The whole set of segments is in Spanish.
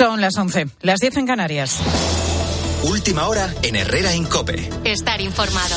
Son las 11, las 10 en Canarias. Última hora en Herrera Incope. Estar informado.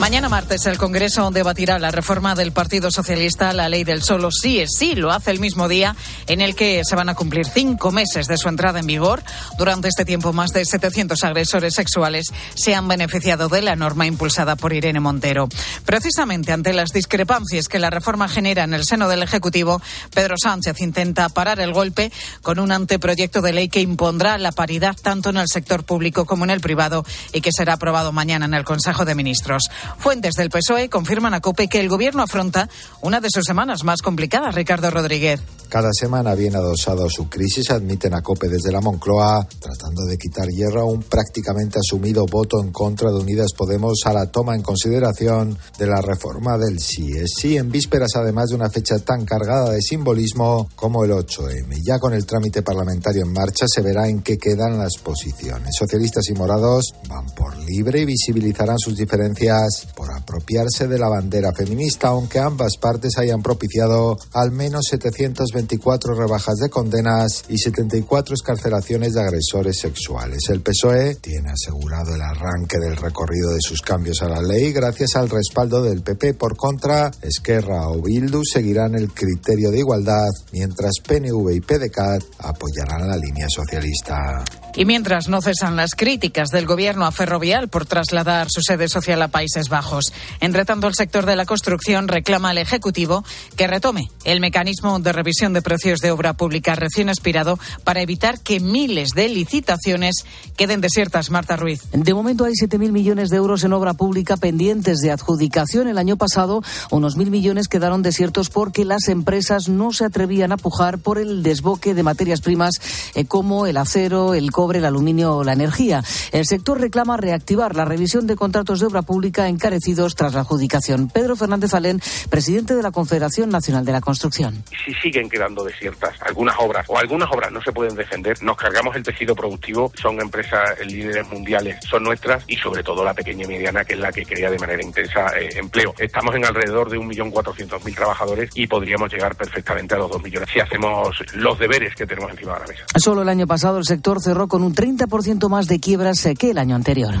Mañana martes el Congreso debatirá la reforma del Partido Socialista la ley del solo sí es sí. Lo hace el mismo día en el que se van a cumplir cinco meses de su entrada en vigor. Durante este tiempo, más de 700 agresores sexuales se han beneficiado de la norma impulsada por Irene Montero. Precisamente ante las discrepancias que la reforma genera en el seno del Ejecutivo, Pedro Sánchez intenta parar el golpe con un anteproyecto de ley que impondrá la paridad tanto en el sector público como en el privado y que será aprobado mañana en el Consejo de Ministros. Fuentes del PSOE confirman a COPE que el gobierno afronta una de sus semanas más complicadas, Ricardo Rodríguez. Cada semana viene adosado su crisis, admiten a COPE desde la Moncloa, tratando de quitar hierro a un prácticamente asumido voto en contra de Unidas Podemos a la toma en consideración de la reforma del sí es sí, en vísperas además de una fecha tan cargada de simbolismo como el 8M. Ya con el trámite parlamentario en marcha se verá en qué quedan las posiciones. Socialistas y morados van por libre y visibilizarán sus diferencias por apropiarse de la bandera feminista, aunque ambas partes hayan propiciado al menos 720 24 rebajas de condenas y 74 escarcelaciones de agresores sexuales. El PSOE tiene asegurado el arranque del recorrido de sus cambios a la ley gracias al respaldo del PP. Por contra, Esquerra o Bildu seguirán el criterio de igualdad, mientras PNV y PDCAT apoyarán la línea socialista. Y mientras no cesan las críticas del gobierno a Ferrovial por trasladar su sede social a Países Bajos. Entre tanto, el sector de la construcción reclama al Ejecutivo que retome el mecanismo de revisión de precios de obra pública recién expirado para evitar que miles de licitaciones queden desiertas. Marta Ruiz. De momento hay 7.000 millones de euros en obra pública pendientes de adjudicación. El año pasado, unos 1.000 millones quedaron desiertos porque las empresas no se atrevían a pujar por el desboque de materias primas eh, como el acero, el cobre, el aluminio o la energía. El sector reclama reactivar la revisión de contratos de obra pública encarecidos tras la adjudicación. Pedro Fernández Alén, presidente de la Confederación Nacional de la Construcción. Si siguen quedando desiertas algunas obras o algunas obras no se pueden defender, nos cargamos el tejido productivo, son empresas líderes mundiales, son nuestras y sobre todo la pequeña y mediana que es la que crea de manera intensa eh, empleo. Estamos en alrededor de 1.400.000 trabajadores y podríamos llegar perfectamente a los 2 millones si hacemos los deberes que tenemos encima de la mesa. Solo el año pasado el sector cerró con un 30% más de quiebras que el año anterior.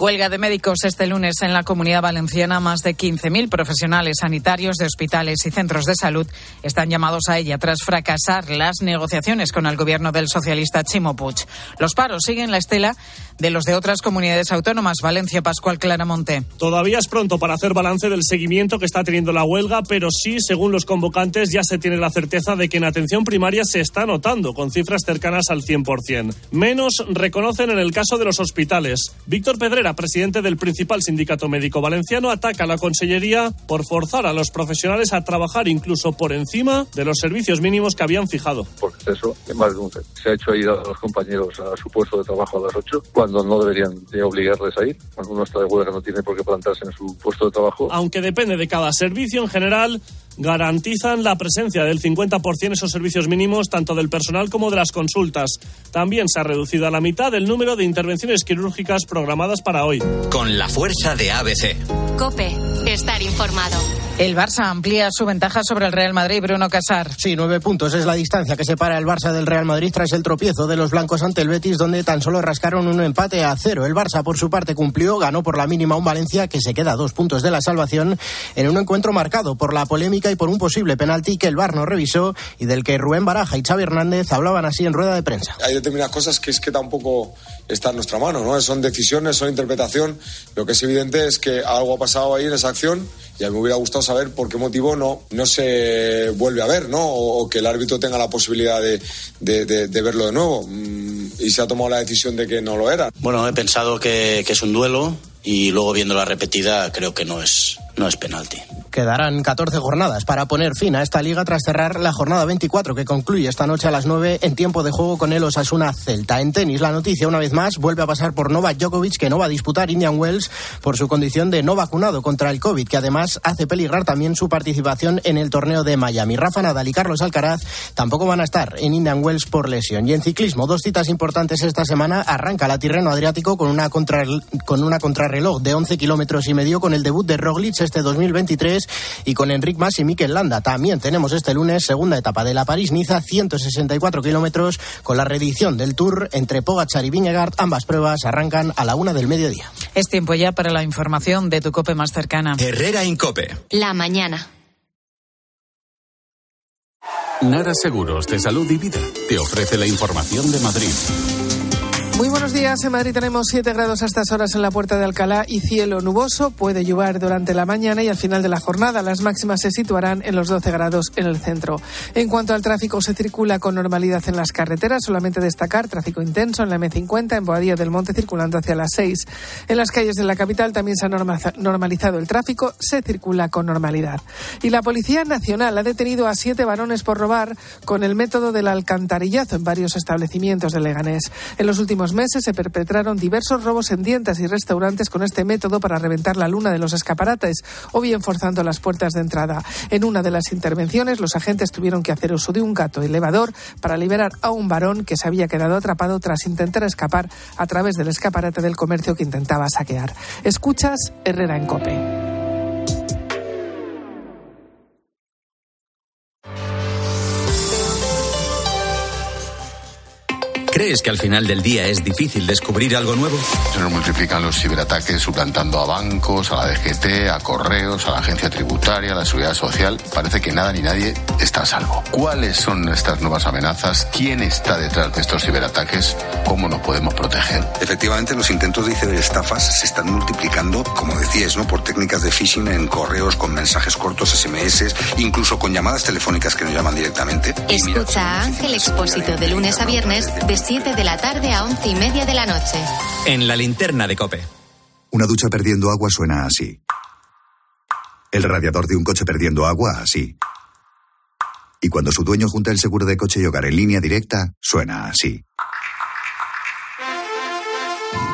Huelga de médicos este lunes en la comunidad valenciana. Más de 15.000 profesionales sanitarios de hospitales y centros de salud están llamados a ella tras fracasar las negociaciones con el gobierno del socialista Chimo Puig. Los paros siguen la estela de los de otras comunidades autónomas. Valencia, Pascual Claramonte. Todavía es pronto para hacer balance del seguimiento que está teniendo la huelga, pero sí, según los convocantes, ya se tiene la certeza de que en atención primaria se está notando, con cifras cercanas al 100%. Menos reconocen en el caso de los hospitales. Víctor Pedrera, presidente del principal sindicato médico valenciano, ataca a la Consellería por forzar a los profesionales a trabajar incluso por encima de los servicios mínimos que habían fijado. Porque eso, más de un se ha hecho ir a los compañeros a su puesto de trabajo a las 8, cuando no deberían de obligarles a ir. Cuando uno está de huelga no tiene por qué plantarse en su puesto de trabajo. Aunque depende de cada servicio en general, garantizan la presencia del 50% en esos servicios mínimos, tanto del personal como de las consultas. También se ha reducido a la mitad el número de intervenciones quirúrgicas programadas para hoy. Con la fuerza de ABC. Cope, estar informado. El Barça amplía su ventaja sobre el Real Madrid, Bruno Casar. Sí, nueve puntos es la distancia que separa el Barça del Real Madrid tras el tropiezo de los blancos ante el Betis, donde tan solo rascaron un empate a cero. El Barça, por su parte, cumplió, ganó por la mínima un Valencia que se queda a dos puntos de la salvación en un encuentro marcado por la polémica y por un posible penalti que el VAR no revisó y del que Rubén Baraja y Xavi Hernández hablaban así en rueda de prensa. Hay determinadas cosas que es que tampoco está en nuestra mano, ¿no? Son decisiones, son interpretación. Lo que es evidente es que algo ha pasado ahí en esa acción y a mí me hubiera gustado saber por qué motivo no, no se vuelve a ver, ¿no? O, que el árbitro tenga la posibilidad de, de, de, verlo de nuevo. Mm, y se ha tomado la decisión de que no lo era. Bueno, he pensado que, que es un duelo y luego viendo la repetida creo que no es, no es penalti. Quedarán 14 jornadas para poner fin a esta liga tras cerrar la jornada 24 que concluye esta noche a las 9 en tiempo de juego con el Osasuna Celta. En tenis, la noticia una vez más vuelve a pasar por Novak Djokovic que no va a disputar Indian Wells por su condición de no vacunado contra el COVID, que además hace peligrar también su participación en el torneo de Miami. Rafa Nadal y Carlos Alcaraz tampoco van a estar en Indian Wells por lesión. Y en ciclismo, dos citas importantes esta semana. Arranca la Tirreno Adriático con una, contra, con una contrarreloj de 11 kilómetros y medio con el debut de Roglic este 2023 lunes y con Enric Mas y Mikel Landa. También tenemos este lunes segunda etapa de la París-Niza, 164 kilómetros, con la reedición del Tour entre Pogachar y Vingegaard. Ambas pruebas arrancan a la una del mediodía. Es tiempo ya para la información de tu COPE más cercana. Herrera Incope. La mañana. Nara Seguros de Salud y Vida te ofrece la información de Madrid. Muy buenos días. En Madrid tenemos 7 grados a estas horas en la puerta de Alcalá y cielo nuboso. Puede llover durante la mañana y al final de la jornada. Las máximas se situarán en los 12 grados en el centro. En cuanto al tráfico, se circula con normalidad en las carreteras. Solamente destacar tráfico intenso en la M50 en Boadilla del Monte circulando hacia las 6. En las calles de la capital también se ha normalizado el tráfico. Se circula con normalidad. Y la Policía Nacional ha detenido a siete varones por robar con el método del alcantarillazo en varios establecimientos de Leganés. En los últimos meses se perpetraron diversos robos en tiendas y restaurantes con este método para reventar la luna de los escaparates o bien forzando las puertas de entrada. En una de las intervenciones, los agentes tuvieron que hacer uso de un gato elevador para liberar a un varón que se había quedado atrapado tras intentar escapar a través del escaparate del comercio que intentaba saquear. Escuchas Herrera en Cope. ¿Crees que al final del día es difícil descubrir algo nuevo? Se nos multiplican los ciberataques suplantando a bancos, a la DGT, a correos, a la agencia tributaria, a la seguridad social. Parece que nada ni nadie está a salvo. ¿Cuáles son estas nuevas amenazas? ¿Quién está detrás de estos ciberataques? ¿Cómo nos podemos proteger? Efectivamente, los intentos de ciberestafas se están multiplicando, como decías, ¿no? por técnicas de phishing en correos, con mensajes cortos, SMS, incluso con llamadas telefónicas que nos llaman directamente. Escucha a Ángel Expósito de lunes a viernes de 7 de la tarde a 11 y media de la noche. En la linterna de Cope. Una ducha perdiendo agua suena así. El radiador de un coche perdiendo agua así. Y cuando su dueño junta el seguro de coche y hogar en línea directa, suena así.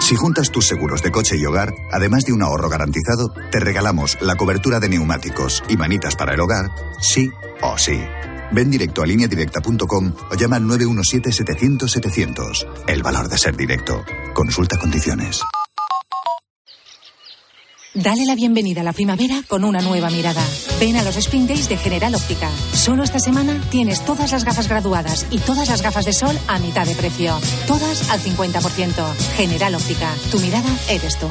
Si juntas tus seguros de coche y hogar, además de un ahorro garantizado, te regalamos la cobertura de neumáticos y manitas para el hogar, sí o sí. Ven directo a lineadirecta.com o llama al 917-700-700. El valor de ser directo. Consulta condiciones. Dale la bienvenida a la primavera con una nueva mirada. Ven a los Spring Days de General Óptica. Solo esta semana tienes todas las gafas graduadas y todas las gafas de sol a mitad de precio. Todas al 50%. General Óptica. Tu mirada eres tú.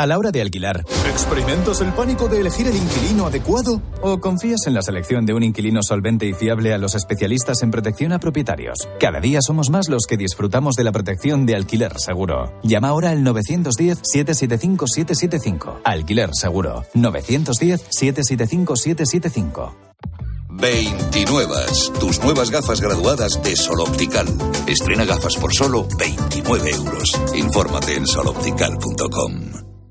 A la hora de alquilar, ¿experimentas el pánico de elegir el inquilino adecuado? ¿O confías en la selección de un inquilino solvente y fiable a los especialistas en protección a propietarios? Cada día somos más los que disfrutamos de la protección de alquiler seguro. Llama ahora al 910-775-775. Alquiler seguro. 910-775-775. 29. Tus nuevas gafas graduadas de Sol Optical. Estrena gafas por solo 29 euros. Infórmate en soloptical.com.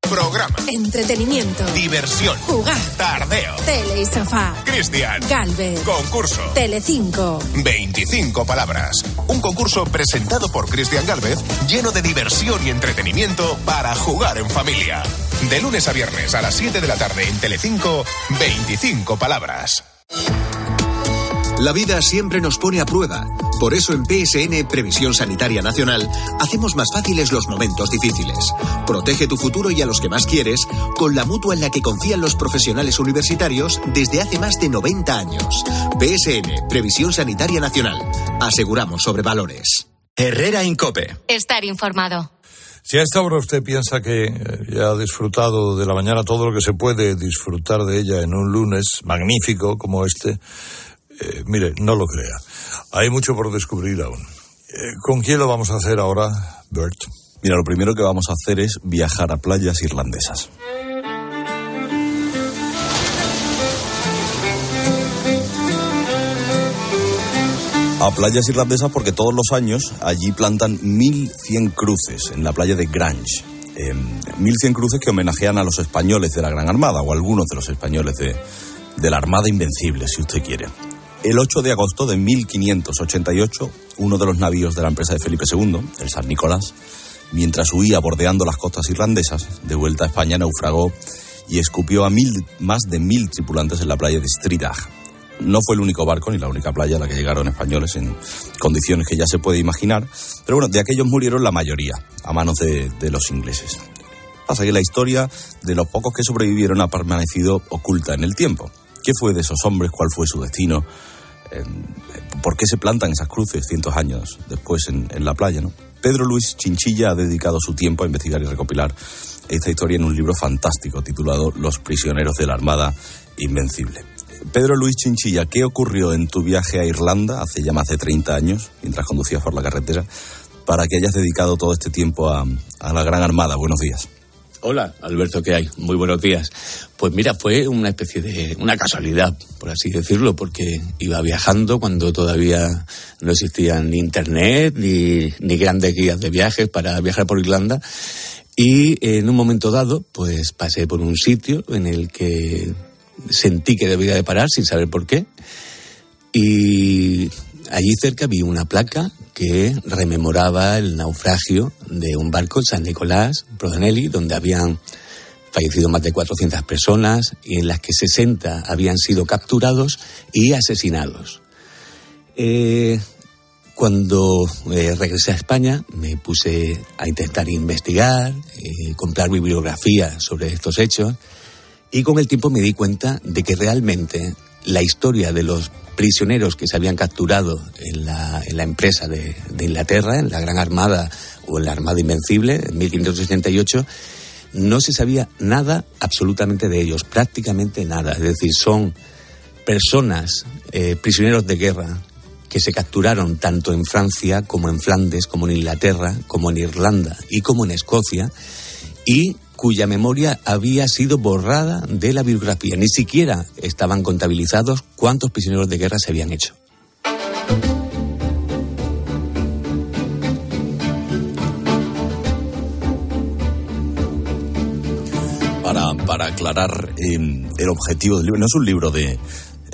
Programa. Entretenimiento. Diversión. Jugar. Tardeo. Tele y sofá. Cristian. Galvez. Concurso. Telecinco. 25 palabras. Un concurso presentado por Cristian Galvez lleno de diversión y entretenimiento para jugar en familia. De lunes a viernes a las 7 de la tarde en Telecinco, 25 palabras. La vida siempre nos pone a prueba. Por eso en PSN Previsión Sanitaria Nacional hacemos más fáciles los momentos difíciles. Protege tu futuro y a los que más quieres con la mutua en la que confían los profesionales universitarios desde hace más de 90 años. PSN Previsión Sanitaria Nacional. Aseguramos sobre valores. Herrera Incope. Estar informado. Si a esta hora usted piensa que eh, ya ha disfrutado de la mañana todo lo que se puede disfrutar de ella en un lunes magnífico como este, eh, mire, no lo crea. Hay mucho por descubrir aún. Eh, ¿Con quién lo vamos a hacer ahora, Bert? Mira, lo primero que vamos a hacer es viajar a playas irlandesas. a playas irlandesas porque todos los años allí plantan 1.100 cruces en la playa de Grange. 1.100 cruces que homenajean a los españoles de la Gran Armada o algunos de los españoles de la Armada Invencible, si usted quiere. El 8 de agosto de 1588, uno de los navíos de la empresa de Felipe II, el San Nicolás, mientras huía bordeando las costas irlandesas, de vuelta a España, naufragó y escupió a mil, más de mil tripulantes en la playa de Stridag. No fue el único barco ni la única playa a la que llegaron españoles en condiciones que ya se puede imaginar, pero bueno, de aquellos murieron la mayoría a manos de, los ingleses. Pasa que la historia de los pocos que sobrevivieron ha permanecido oculta en el tiempo. ¿Qué fue de esos hombres? ¿Cuál fue su destino? ¿Por qué se plantan esas cruces cientos años después en, en la playa? ¿no? Pedro Luis Chinchilla ha dedicado su tiempo a investigar y recopilar esta historia en un libro fantástico titulado Los prisioneros de la Armada Invencible. Pedro Luis Chinchilla, ¿qué ocurrió en tu viaje a Irlanda hace ya más de 30 años, mientras conducías por la carretera, para que hayas dedicado todo este tiempo a, a la Gran Armada? Buenos días. Hola, Alberto, ¿qué hay? Muy buenos días. Pues mira, fue una especie de una casualidad, por así decirlo, porque iba viajando cuando todavía no existían ni internet ni, ni grandes guías de viajes para viajar por Irlanda. Y en un momento dado, pues pasé por un sitio en el que sentí que debía de parar sin saber por qué. Y allí cerca vi una placa que rememoraba el naufragio de un barco San Nicolás, Prodanelli, donde habían fallecido más de 400 personas y en las que 60 habían sido capturados y asesinados. Eh, cuando eh, regresé a España me puse a intentar investigar, eh, comprar bibliografía sobre estos hechos y con el tiempo me di cuenta de que realmente la historia de los prisioneros que se habían capturado en la, en la empresa de, de, Inglaterra, en la Gran Armada o en la Armada Invencible, en 1568, no se sabía nada absolutamente de ellos, prácticamente nada. Es decir, son personas, eh, prisioneros de guerra, que se capturaron tanto en Francia como en Flandes, como en Inglaterra, como en Irlanda y como en Escocia, y cuya memoria había sido borrada de la biografía. Ni siquiera estaban contabilizados cuántos prisioneros de guerra se habían hecho. Para, aclarar eh, el objetivo del libro, no es un libro de,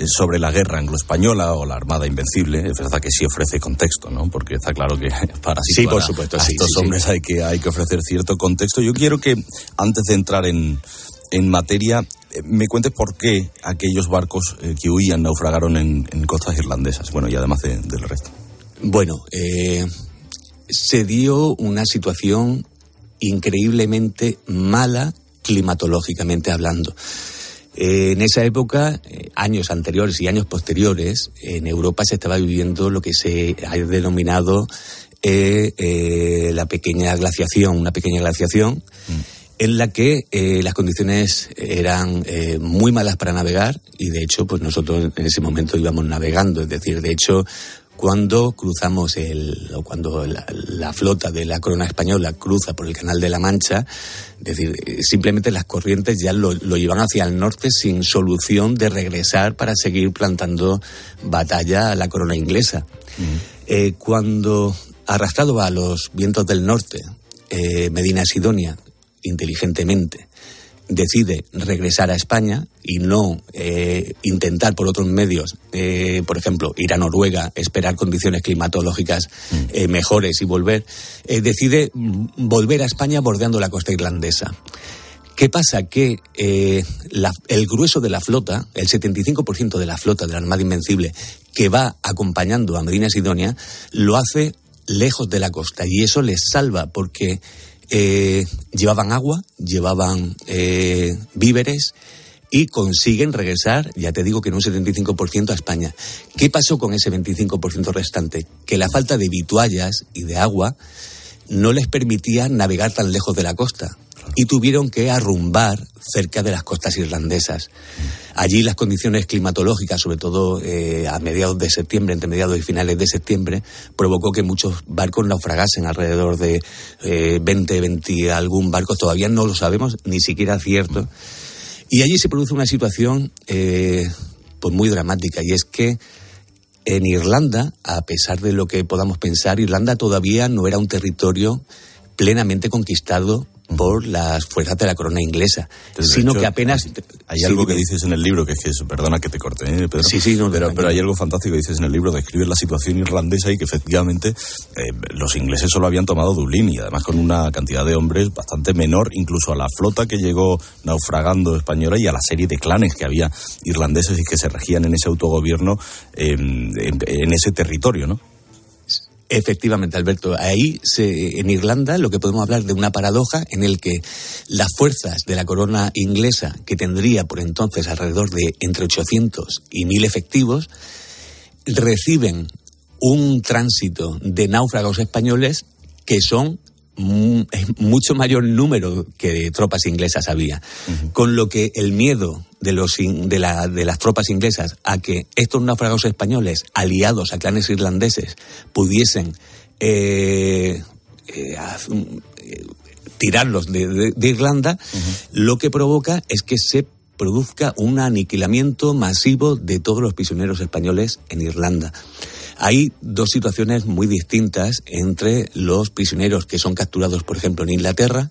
sobre la guerra anglo-española o la Armada Invencible, es verdad que sí ofrece contexto, ¿no? Porque está claro que para sí, por supuesto, a sí, estos sí, hombres hay que hay que ofrecer cierto contexto. Yo quiero que antes de entrar en, en materia me cuentes por qué aquellos barcos eh, que huían naufragaron en, en, costas irlandesas, bueno, y además de, del resto. Bueno, eh, se dio una situación increíblemente mala climatológicamente hablando. Eh, en esa época, eh, años anteriores y años posteriores, en Europa se estaba viviendo lo que se ha denominado eh, la pequeña glaciación, una pequeña glaciación. Mm en la que eh, las condiciones eran eh, muy malas para navegar y de hecho pues nosotros en ese momento íbamos navegando, es decir, de hecho cuando cruzamos el o cuando la, la, flota de la corona española cruza por el canal de la Mancha, es decir, simplemente las corrientes ya lo, lo llevan hacia el norte sin solución de regresar para seguir plantando batalla a la corona inglesa. Mm. Eh, cuando arrastrado a los vientos del norte, eh, Medina Sidonia inteligentemente decide regresar a España y no eh, intentar por otros medios, eh, por ejemplo, ir a Noruega, esperar condiciones climatológicas eh, mejores y volver, decide volver a España bordeando la costa irlandesa. ¿Qué pasa? Que la, el grueso de la flota, el 75% de la flota de la Armada Invencible que va acompañando a Medina Sidonia, lo hace lejos de la costa y eso les salva porque eh, llevaban agua, llevaban eh, víveres y consiguen regresar, ya te digo que en un 75% a España. ¿Qué pasó con ese 25% restante? Que la falta de vituallas y de agua no les permitía navegar tan lejos de la costa. Y tuvieron que arrumbar cerca de las costas irlandesas. Allí las condiciones climatológicas, sobre todo eh, a mediados de septiembre, entre mediados y finales de septiembre, provocó que muchos barcos naufragasen, alrededor de 20, eh, 20 algún barco, todavía no lo sabemos, ni siquiera cierto. Y allí se produce una situación eh, pues muy dramática, y es que en Irlanda, a pesar de lo que podamos pensar, Irlanda todavía no era un territorio plenamente conquistado por las fuerzas de la corona inglesa, sino que apenas... Hay, algo que dices en el libro, que es que, perdona que te corte, ¿eh, Pedro? Sí, sí, no, pero, pero hay algo fantástico que dices en el libro, describes la situación irlandesa y que efectivamente eh, los ingleses solo habían tomado Dublín y además con una cantidad de hombres bastante menor, incluso a la flota que llegó naufragando española y a la serie de clanes que había irlandeses y que se regían en ese autogobierno en, en ese territorio, ¿no? Efectivamente, Alberto. Ahí, se, en Irlanda, lo que podemos hablar de una paradoja en el que las fuerzas de la corona inglesa, que tendría por entonces alrededor de entre 800 y 1000 efectivos, reciben un tránsito de náufragos españoles que son mucho mayor número que de tropas inglesas había. Con lo que el miedo de, los, de, la, de las tropas inglesas a que estos náufragos españoles, aliados a clanes irlandeses, pudiesen eh, eh, tirarlos de, Irlanda, lo que provoca es que se produzca un aniquilamiento masivo de todos los prisioneros españoles en Irlanda. Hay dos situaciones muy distintas entre los prisioneros que son capturados, por ejemplo, en Inglaterra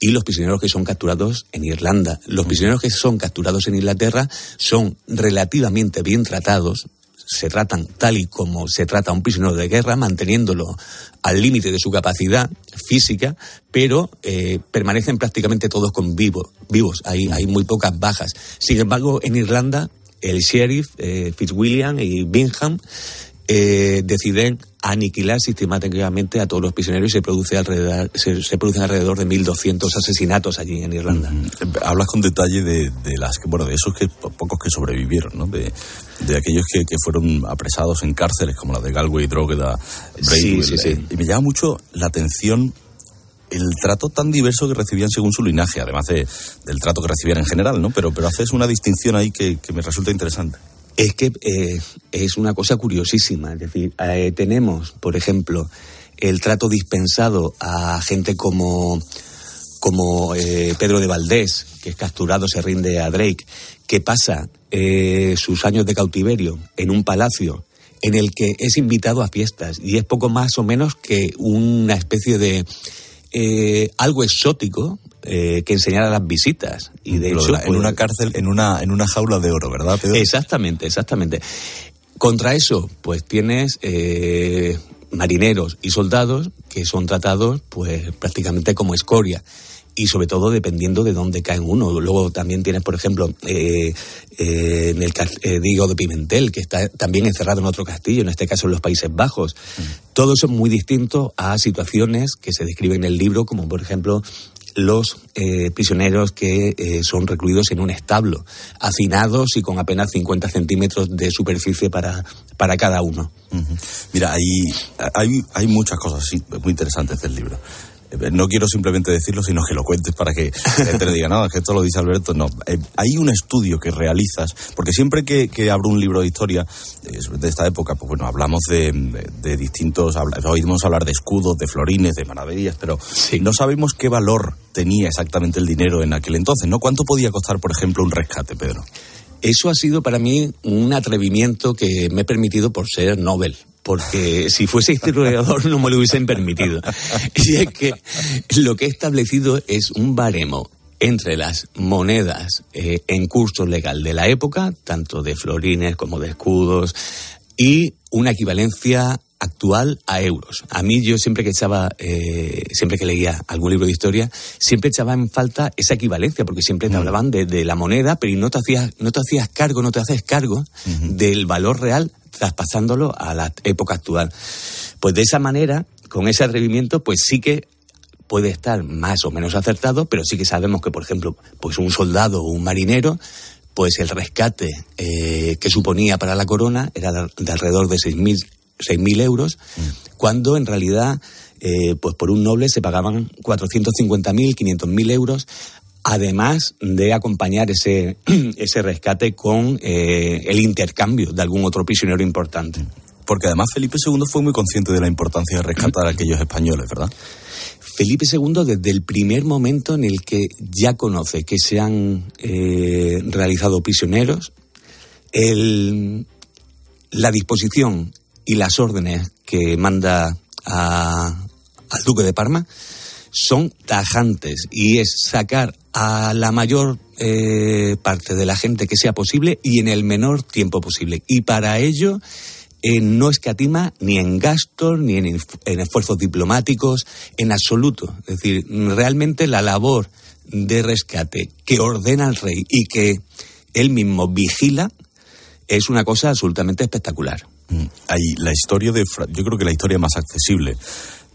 y los prisioneros que son capturados en Irlanda. Los prisioneros que son capturados en Inglaterra son relativamente bien tratados, se tratan tal y como se trata a un prisionero de guerra, manteniéndolo al límite de su capacidad física, pero eh, permanecen prácticamente todos con vivo, vivos. Hay, hay muy pocas bajas. Sin embargo, en Irlanda, el sheriff eh, Fitzwilliam y Bingham eh, deciden aniquilar sistemáticamente a todos los prisioneros y se produce alrededor se, producen alrededor de 1.200 asesinatos allí en Irlanda. Hablas con detalle de, las bueno de esos que pocos que sobrevivieron, ¿no? De, aquellos que, fueron apresados en cárceles como la de Galway, Drogheda, sí, sí, sí. y me llama mucho la atención el trato tan diverso que recibían según su linaje, además del trato que recibían en general, ¿no? Pero, pero haces una distinción ahí que me resulta interesante es que eh, es una cosa curiosísima. Es decir, eh, tenemos, por ejemplo, el trato dispensado a gente como, como eh, Pedro de Valdés, que es capturado, se rinde a Drake, que pasa sus años de cautiverio en un palacio en el que es invitado a fiestas y es poco más o menos que una especie de algo exótico eh, que enseñara las visitas. Y de hecho, en pues, una cárcel, en una, en una jaula de oro, ¿verdad, Pedro? Exactamente, exactamente. Contra eso, pues tienes eh, marineros y soldados que son tratados, pues prácticamente como escoria y sobre todo dependiendo de dónde cae uno. Luego también tienes, por ejemplo, eh, en el Diego de Pimentel, que está también encerrado en otro castillo, en este caso en los Países Bajos. Mm. Todo eso es muy distinto a situaciones que se describen en el libro, como por ejemplo los eh, prisioneros que eh, son recluidos en un establo, hacinados y con apenas 50 centímetros de superficie para, para cada uno. Mira, hay, hay, hay muchas cosas muy interesantes del libro. Eh, no quiero simplemente decirlo, sino que lo cuentes para que la gente le diga, no, es que esto lo dice Alberto. No, eh, hay un estudio que realizas, porque siempre que, abro un libro de historia eh, de esta época, pues bueno, hablamos de, distintos, oímos hablar de escudos, de florines, de maravillas, pero no sabemos qué valor tenía exactamente el dinero en aquel entonces, ¿no? ¿Cuánto podía costar, por ejemplo, un rescate, Pedro? Eso ha sido para mí un atrevimiento que me he permitido por ser Nobel porque si fuese historiador no me lo hubiesen permitido. Y es que lo que he establecido es un baremo entre las monedas eh, en curso legal de la época, tanto de florines como de escudos, y una equivalencia actual a euros. A mí yo siempre que echaba, eh, siempre que leía algún libro de historia, siempre echaba en falta esa equivalencia, porque siempre te mm. hablaban de, la moneda, pero no te hacías, no te hacías cargo, no te haces cargo del valor real traspasándolo a la época actual. Pues de esa manera, con ese atrevimiento, pues sí que puede estar más o menos acertado, pero sí que sabemos que, por ejemplo, pues un soldado o un marinero, pues el rescate eh, que suponía para la corona era de alrededor de 6.000 6.000 euros, mm. cuando en realidad eh, pues por un noble se pagaban 450.000, 500.000 euros además de acompañar ese, ese rescate con eh, el intercambio de algún otro prisionero importante. Porque además Felipe II fue muy consciente de la importancia de rescatar a aquellos españoles, ¿verdad? Felipe II, desde el primer momento en el que ya conoce que se han eh, realizado prisioneros, el, la disposición y las órdenes que manda a, al duque de Parma son tajantes y es sacar a la mayor eh, parte de la gente que sea posible y en el menor tiempo posible. Y para ello eh, no escatima ni en gastos, ni en, en esfuerzos diplomáticos, en absoluto. Es decir, realmente la labor de rescate que ordena el rey y que él mismo vigila es una cosa absolutamente espectacular. Mm, la historia de. Yo creo que la historia más accesible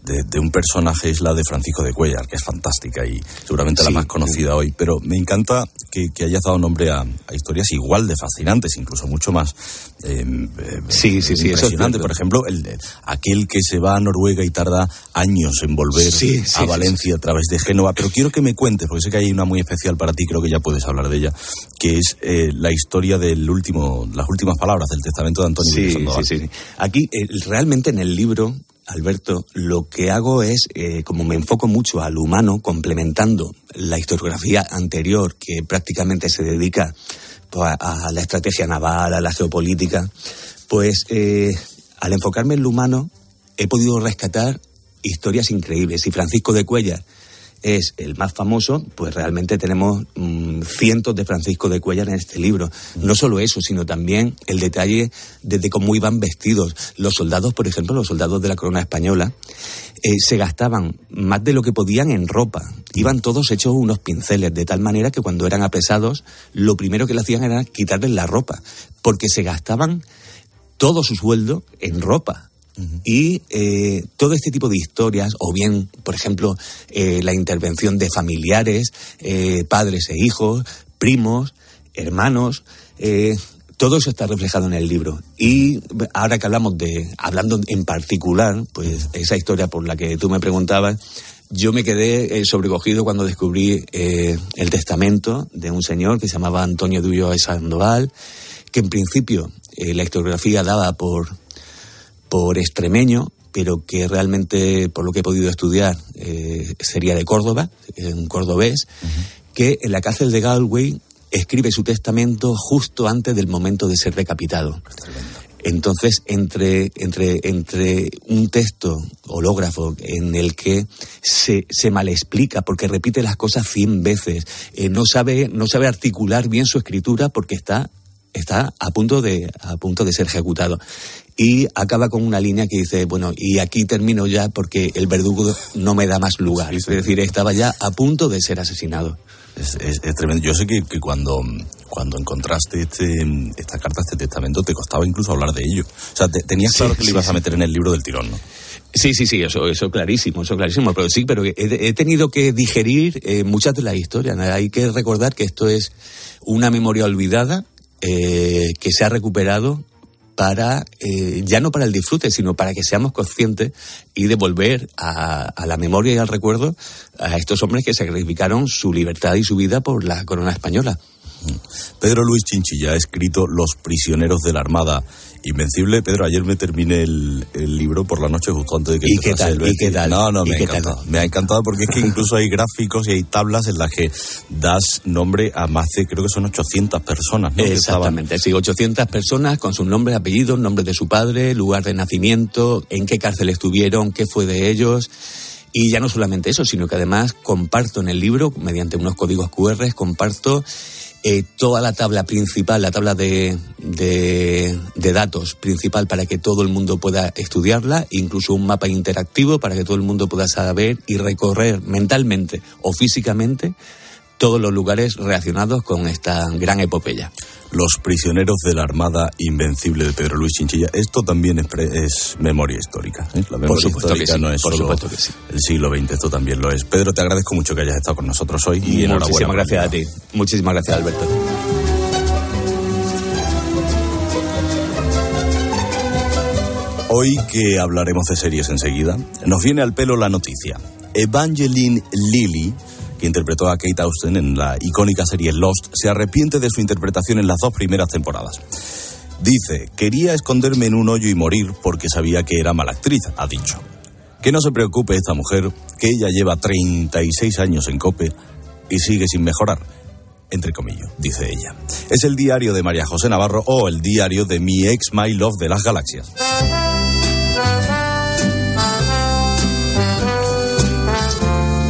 de, de un personaje es la de Francisco de Cuellar, que es fantástica y seguramente la más conocida hoy. Pero me encanta que, que hayas dado nombre a, a historias igual de fascinantes, incluso mucho más. eh, eh, Sí, sí, sí, es impresionante. Por ejemplo, el, aquel que se va a Noruega y tarda años en volver Sí, a Valencia a través de Génova. Pero quiero que me cuentes, porque sé que hay una muy especial para ti, creo que ya puedes hablar de ella, que es eh, la historia del último, las últimas palabras del testamento de Antonio Sí, sí, sí. Aquí, eh, realmente en el libro, Alberto, lo que hago es, eh, como me enfoco mucho al humano, complementando la historiografía anterior, que prácticamente se dedica a, a la estrategia naval, a la geopolítica, pues eh, al enfocarme en lo humano, he podido rescatar historias increíbles. Y Francisco de Cuellar es el más famoso, pues realmente tenemos mm, cientos de Francisco de Cuellar en este libro. No solo eso, sino también el detalle desde cómo iban vestidos. Los soldados, por ejemplo, los soldados de la corona española, eh, se gastaban más de lo que podían en ropa. Iban todos hechos unos pinceles, de tal manera que cuando eran apesados, lo primero que le hacían era quitarles la ropa, porque se gastaban todo su sueldo en ropa. Y eh, todo este tipo de historias, o bien, por ejemplo, eh, la intervención de familiares, eh, padres e hijos, primos, hermanos, eh, todo eso está reflejado en el libro. Y ahora que hablamos de, hablando en particular, pues esa historia por la que tú me preguntabas, yo me quedé sobrecogido cuando descubrí el testamento de un señor que se llamaba Antonio Ulloa Sandoval, que en principio la historiografía daba por, por extremeño, pero que realmente, por lo que he podido estudiar, eh, sería de Córdoba, un cordobés, que en la cárcel de Galway escribe su testamento justo antes del momento de ser decapitado. Entonces, entre, entre, entre un texto hológrafo en el que se, se malexplica porque repite las cosas cien veces, eh, no, sabe, no sabe articular bien su escritura porque está, está a, punto de, a punto de ser ejecutado. Y acaba con una línea que dice, bueno, y aquí termino ya porque el verdugo no me da más lugar. Es decir, estaba ya a punto de ser asesinado. Es, es- es tremendo. Yo sé que, que cuando, cuando encontraste este, esta carta, este testamento, te costaba incluso hablar de ello. O sea, te- tenías Sí, claro que le ibas a meter en el libro del tirón, ¿no? Sí, sí, sí, eso, eso clarísimo, eso clarísimo. Pero sí, pero he, he tenido que digerir eh, muchas de las historias. Hay que recordar que esto es una memoria olvidada eh, que se ha recuperado para, eh, ya no para el disfrute, sino para que seamos conscientes y devolver a, a la memoria y al recuerdo a estos hombres que sacrificaron su libertad y su vida por la corona española. Pedro Luis Chinchilla ha escrito Los prisioneros de la Armada Invencible. Pedro, ayer me terminé el, el libro por la noche justo antes de que ¿Y qué tal? el ¿Y qué tal? No, no, ¿Y me ha encantado. Me ha encantado porque es que incluso hay gráficos y hay tablas en las que das nombre a más de, creo que son 800 personas, ¿no? Exactamente, sí, 800 personas con sus nombres, apellidos, nombres de su padre, lugar de nacimiento, en qué cárcel estuvieron, qué fue de ellos. Y ya no solamente eso, sino que además comparto en el libro, mediante unos códigos QR, comparto eh, toda la tabla principal, la tabla de, de, de datos principal para que todo el mundo pueda estudiarla, incluso un mapa interactivo para que todo el mundo pueda saber y recorrer mentalmente o físicamente todos los lugares relacionados con esta gran epopeya. Los prisioneros de la Armada Invencible de Pedro Luis Chinchilla. Esto también es, pre- es memoria histórica. ¿eh? La memoria supuesto que sí, no es por solo supuesto que sí. el siglo XX, esto también lo es. Pedro, te agradezco mucho que hayas estado con nosotros hoy y enhorabuena. Muchísimas por gracias a ti. Muchísimas gracias, Alberto. Hoy que hablaremos de series enseguida, nos viene al pelo la noticia. Evangeline Lilly, interpretó a Kate Austen en la icónica serie Lost, se arrepiente de su interpretación en las dos primeras temporadas. Dice, quería esconderme en un hoyo y morir porque sabía que era mala actriz, ha dicho. Que no se preocupe esta mujer, que ella lleva 36 años en COPE y sigue sin mejorar. Entre comillas, dice ella. Es el diario de María José Navarro o el diario de mi ex My Love de las Galaxias.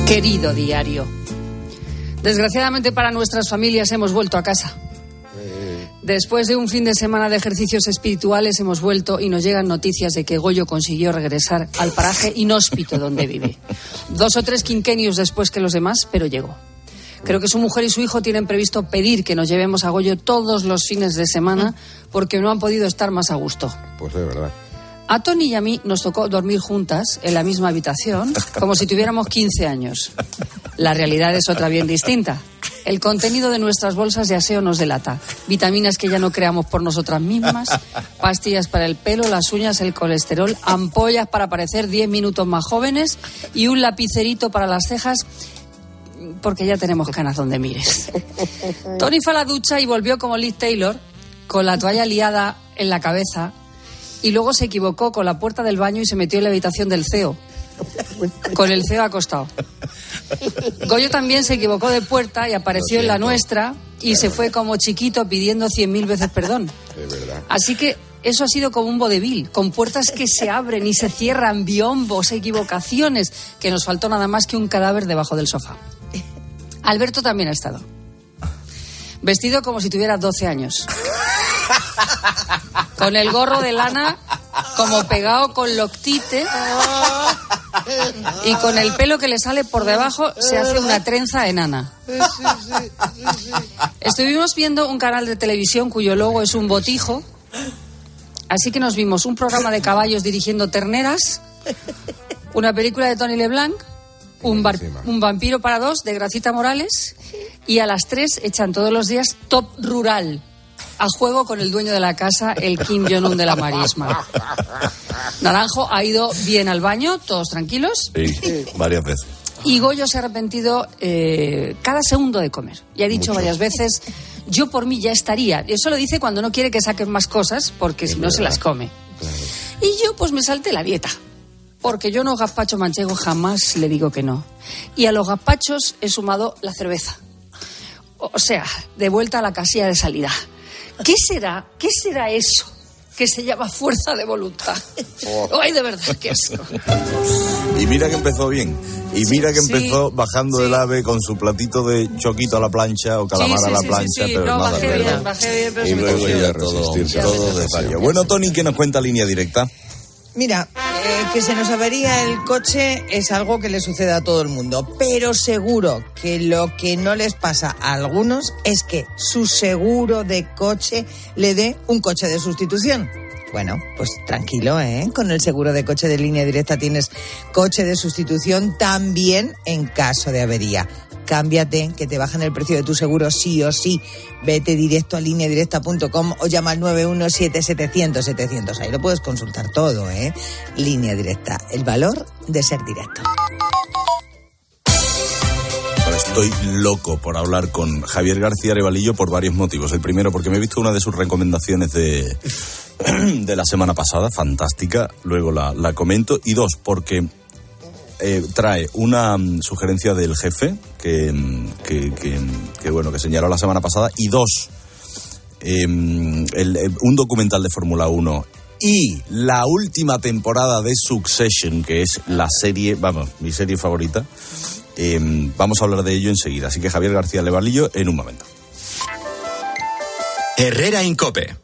Querido diario, desgraciadamente para nuestras familias hemos vuelto a casa. Después de un fin de semana de ejercicios espirituales hemos vuelto y nos llegan noticias de que Goyo consiguió regresar al paraje inhóspito donde vive. Dos o tres quinquenios después que los demás, pero llegó. Creo que su mujer y su hijo tienen previsto pedir que nos llevemos a Goyo todos los fines de semana porque no han podido estar más a gusto. Pues de verdad. A Tony y a mí nos tocó dormir juntas en la misma habitación, como si tuviéramos 15 años. La realidad es otra bien distinta. El contenido de nuestras bolsas de aseo nos delata. Vitaminas que ya no creamos por nosotras mismas, pastillas para el pelo, las uñas, el colesterol, ampollas para parecer 10 minutos más jóvenes y un lapicerito para las cejas porque ya tenemos canas donde mires. Tony fue a la ducha y volvió como Liz Taylor, con la toalla liada en la cabeza, y luego se equivocó con la puerta del baño y se metió en la habitación del CEO, con el CEO acostado. Goyo también se equivocó de puerta y apareció en la nuestra y se fue como chiquito pidiendo cien mil veces perdón. Así que eso ha sido como un vodevil, con puertas que se abren y se cierran, biombos, equivocaciones, que nos faltó nada más que un cadáver debajo del sofá. Alberto también ha estado. Vestido como si tuviera 12 años. Con el gorro de lana como pegado con loctite y con el pelo que le sale por debajo se hace una trenza enana. Estuvimos viendo un canal de televisión cuyo logo es un botijo, así que nos vimos un programa de caballos dirigiendo terneras, una película de Tony LeBlanc, un, bar- un vampiro para dos de Gracita Morales y a las tres echan todos los días Top Rural a juego con el dueño de la casa, el Kim Jong-un de la marisma. Naranjo ha ido bien al baño, todos tranquilos. Sí, varias veces. Y Goyo se ha arrepentido eh, cada segundo de comer. Y ha dicho varias veces, yo por mí ya estaría. Y eso lo dice cuando no quiere que saquen más cosas, porque si no se las come. Y yo pues me salté la dieta. Porque yo no gazpacho manchego jamás le digo que no. Y a los gazpachos he sumado la cerveza. O sea, de vuelta a la casilla de salida. ¿Qué será? ¿Qué será eso? Que se llama fuerza de voluntad. Ay, de verdad, qué asco. Y mira que empezó bien. Y mira que Sí, empezó bajando el ave con su platito de choquito a la plancha o calamar Sí, sí, a la sí, sí, plancha, sí. pero No, nada, bajé ¿verdad? bien, bajé bien, pero Y luego ya todo, todo de fallo. Bueno, Tony, ¿qué nos cuenta línea directa? Mira, eh, que se nos avería el coche es algo que le sucede a todo el mundo, pero seguro que lo que no les pasa a algunos es que su seguro de coche le dé un coche de sustitución. Bueno, pues tranquilo, ¿eh? Con el seguro de coche de línea directa tienes coche de sustitución también en caso de avería. Cámbiate, que te bajan el precio de tu seguro sí o sí. Vete directo a lineadirecta.com o llama al 917-700-700. Ahí lo puedes consultar todo, ¿eh? Línea directa, el valor de ser directo. Estoy loco por hablar con Javier García Arevalillo por varios motivos. El primero, porque me he visto una de sus recomendaciones de, de la semana pasada, fantástica, luego la, la comento. Y dos, porque eh, trae una mm, sugerencia del jefe que, mm, que, que, que, bueno, que señaló la semana pasada. Y dos, eh, el- el- un documental de Fórmula 1 y la última temporada de Succession, que es la serie, vamos, mi serie favorita. Eh, vamos a hablar de ello enseguida. Así que Javier García Levalillo en un momento. Herrera Incope.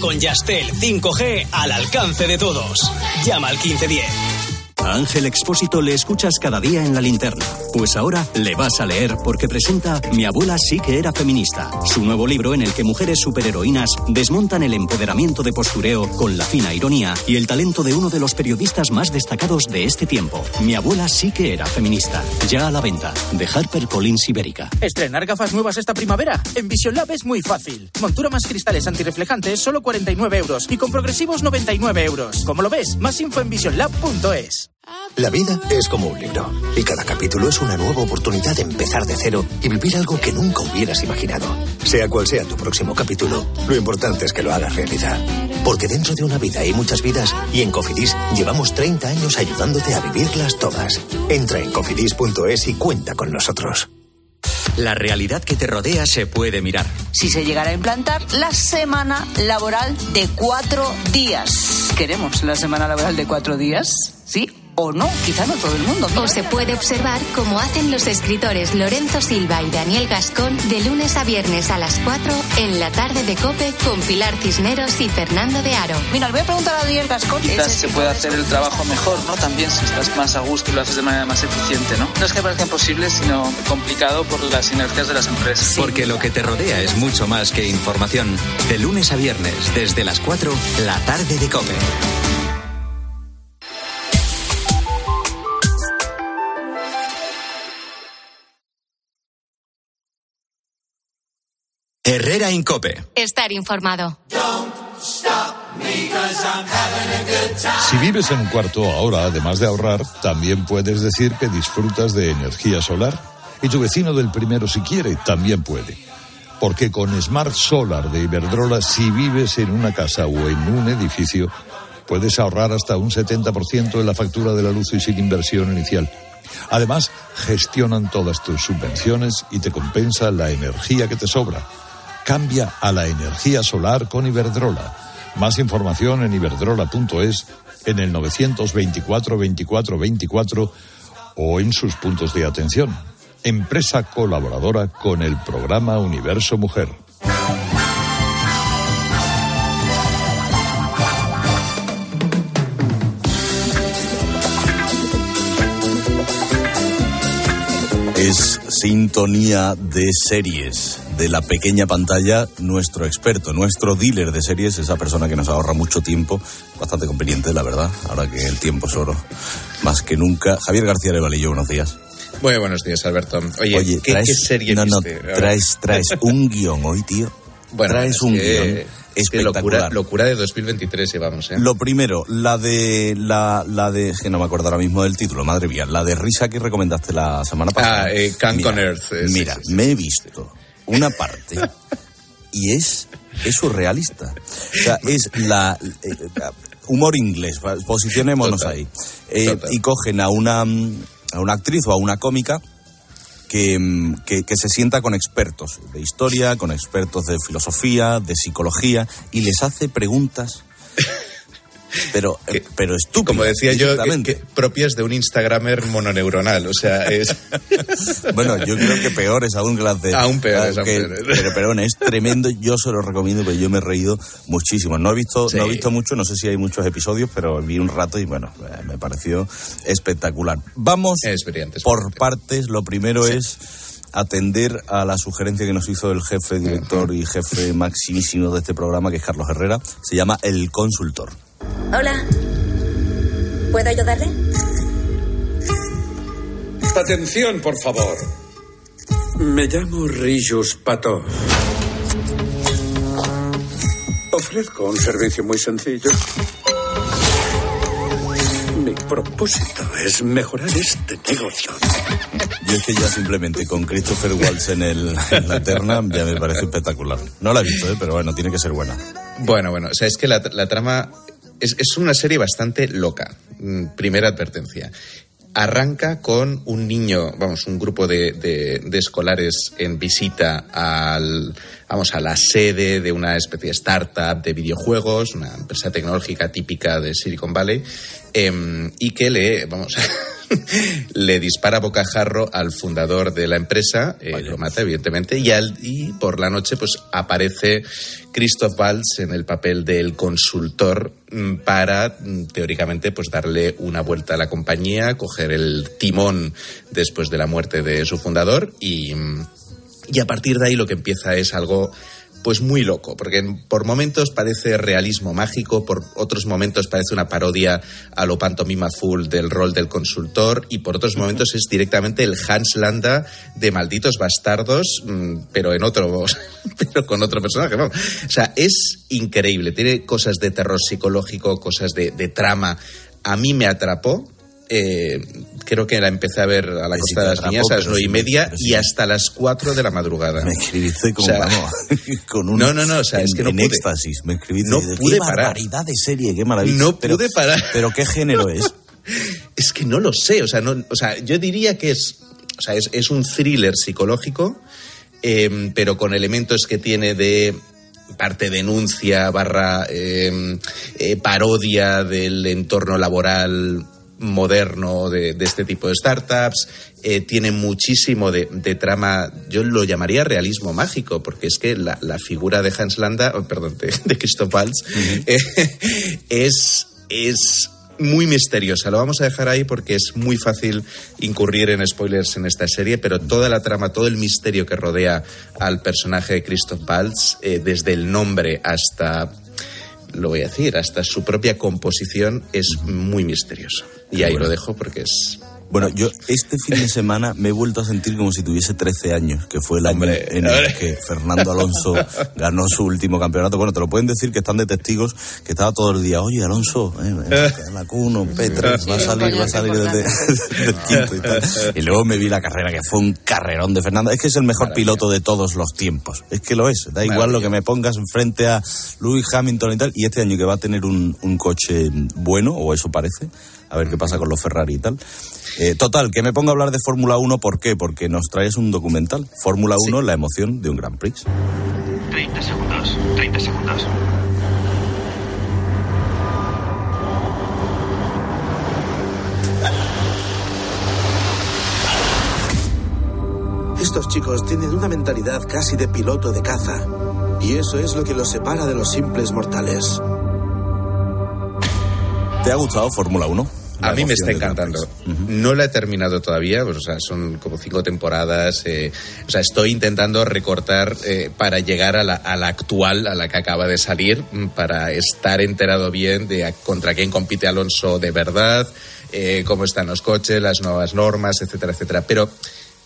Con Yastel 5G al alcance de todos. Llama al 1510. A Ángel Expósito le escuchas cada día en la linterna. Pues ahora le vas a leer porque presenta Mi abuela sí que era feminista, su nuevo libro en el que mujeres superheroínas desmontan el empoderamiento de postureo con la fina ironía y el talento de uno de los periodistas más destacados de este tiempo. Mi abuela sí que era feminista. Ya a la venta, de HarperCollins Ibérica. ¿Estrenar gafas nuevas esta primavera? En Vision Lab es muy fácil. Montura más cristales antirreflejantes, solo 49 euros. Y con progresivos, 99 euros. ¿Cómo lo ves? Más info en visionlab.es. La vida es como un libro y cada capítulo es una nueva oportunidad de empezar de cero y vivir algo que nunca hubieras imaginado. Sea cual sea tu próximo capítulo, lo importante es que lo hagas realidad. Porque dentro de una vida hay muchas vidas y en Cofidis llevamos 30 años ayudándote a vivirlas todas. Entra en cofidis.es y cuenta con nosotros. La realidad que te rodea se puede mirar. Si se llegara a implantar la semana laboral de cuatro días. ¿Queremos la semana laboral de cuatro días? ¿Sí o no, quizá no todo el mundo. O se puede observar cómo hacen los escritores Lorenzo Silva y Daniel Gascón de lunes a viernes a las 4 en la tarde de Cope con Pilar Cisneros y Fernando de Aro. Mira, le voy a preguntar a Daniel Gascón. Quizás se puede hacer el trabajo mejor, ¿no? También si estás más a gusto y lo haces de manera más eficiente, ¿no? No es que parezca imposible, sino complicado por las sinergias de las empresas. Porque lo que te rodea es mucho más que información. De lunes a viernes, desde las 4, la tarde de Cope. Herrera Incope. Estar informado. Si vives en un cuarto ahora, además de ahorrar, también puedes decir que disfrutas de energía solar. Y tu vecino del primero, si quiere, también puede. Porque con Smart Solar de Iberdrola, si vives en una casa o en un edificio, puedes ahorrar hasta un 70% en la factura de la luz y sin inversión inicial. Además, gestionan todas tus subvenciones y te compensa la energía que te sobra. Cambia a la energía solar con Iberdrola. Más información en iberdrola.es, en el 924 24 24 o en sus puntos de atención. Empresa colaboradora con el programa Universo Mujer. Es sintonía de series de la pequeña pantalla nuestro experto, nuestro dealer de series, esa persona que nos ahorra mucho tiempo, bastante conveniente, la verdad, ahora que el tiempo es oro, más que nunca. Javier García Levalillo, buenos días. Muy buenos días, Alberto. Oye, ¿qué, traes, qué serie no, no, viste? traes, traes un guion hoy, tío. Bueno, traes es un que- guion locura, locura de 2023 llevamos, ¿eh? Lo primero, la de la, la de que no me acuerdo ahora mismo del título, madre mía, la de risa que recomendaste la semana pasada. Ah, eh, Mira, on Earth, eh, sí, mira, sí, sí. me he visto una parte y es es surrealista. O sea, es la eh, humor inglés, posicionémonos Total, ahí. Eh, total. y cogen a una a una actriz o a una cómica que, que, que se sienta con expertos de historia, con expertos de filosofía, de psicología, y les hace preguntas, pero, eh, pero estúpidas. Como decía yo, que- que propias de un Instagramer mononeuronal, o sea, es... Bueno, yo creo que peores aún que las de... Aún que- aún. Pero, pero bueno, es tremendo, yo se lo recomiendo, pero yo me he reído muchísimo. No he visto, Sí. no he visto mucho, no sé si hay muchos episodios, pero vi un rato y bueno, eh, me pareció espectacular. Vamos Es es por partes. Lo primero es atender a la sugerencia que nos hizo el jefe, director y jefe maximísimo de este programa, que es Carlos Herrera. Se llama El Consultor. Hola. ¿Puedo ayudarle? Atención, por favor. Me llamo Rijus Patov. Ofrezco un servicio muy sencillo. Mi propósito es mejorar este negocio. Yo es que ya simplemente con Christopher Waltz en, el, en la terna ya me parece espectacular. No la he visto, ¿eh? pero bueno, tiene que ser buena. Bueno, bueno, o sea, es que la, la trama es, es una serie bastante loca. Mm, Primera advertencia. Arranca con un niño, vamos, un grupo de, de- escolares en visita al, vamos, a la sede de una especie de startup de videojuegos, una empresa tecnológica típica de Silicon Valley, em, y que le, vamos, le dispara bocajarro al fundador de la empresa, eh, lo mata evidentemente, y, al- y por la noche pues aparece Christoph Waltz en el papel del consultor mm, para, mm, teóricamente, pues darle una vuelta a la compañía, coger el timón después de la muerte de su fundador y, mm, y a partir de ahí lo que empieza es algo pues muy loco, porque por momentos parece realismo mágico, por otros momentos parece una parodia a lo pantomima full del rol del consultor y por otros momentos es directamente el Hans Landa de Malditos Bastardos, mm, pero en otro, pero con otro personaje. vamos. O sea, es increíble, tiene cosas de terror psicológico, cosas de, de trama. A mí me atrapó. Eh, creo que la empecé a ver a la costa de las niñas a las nueve y media sí. y hasta las cuatro de la madrugada. Me escribiste como, O sea, vamos, con un... No, no, no, o sea, en, es que no en pude. éxtasis. Me escribiste No de, pude qué parar. barbaridad de serie, qué maravilla. No Pero- pude parar. Pero ¿qué género es? Es que no lo sé, o sea, no, o sea yo diría que es, o sea, es, es un thriller psicológico, eh, pero con elementos que tiene de parte denuncia barra eh, eh, parodia del entorno laboral moderno de, de este tipo de startups, eh, tiene muchísimo de, de trama, yo lo llamaría realismo mágico, porque es que la, la figura de Hans Landa, oh, perdón, de, de Christoph Waltz, eh, es, es muy misteriosa. Lo vamos a dejar ahí porque es muy fácil incurrir en spoilers en esta serie, pero toda la trama, todo el misterio que rodea al personaje de Christoph Waltz, eh, desde el nombre hasta, lo voy a decir, hasta su propia composición, es muy misterioso. Y ahí lo dejo porque es... Bueno, yo este fin de semana me he vuelto a sentir como si tuviese 13 años, que fue el año Hombre, en el que Fernando Alonso ganó su último campeonato. Bueno, te lo pueden decir que están de testigos, que estaba todo el día, oye, Alonso, eh, eh, la Q1, P3, va a salir, va a salir desde del quinto y tal. Y luego me vi la carrera, que fue un carrerón de Fernando. Es que es el mejor piloto de todos los tiempos. Es que lo es. Da igual lo que me pongas frente a Lewis Hamilton y tal. Y este año que va a tener un, un coche bueno, o eso parece, a ver qué pasa con los Ferrari y tal. Eh, total, que me pongo a hablar de Fórmula 1, ¿por qué? Porque nos traes un documental. Fórmula 1, la emoción de un Grand Prix. 30 segundos, 30 segundos. Estos chicos tienen una mentalidad casi de piloto de caza. Y eso es lo que los separa de los simples mortales. ¿Te ha gustado Fórmula 1? A mí me está encantando. No la he terminado todavía, pues, o sea, son como cinco temporadas. eh, o sea, estoy intentando recortar eh, para llegar a la, a la actual, a la que acaba de salir, mm, para estar enterado bien de contra quién compite Alonso de verdad, eh, cómo están los coches, las nuevas normas, etcétera, etcétera. Pero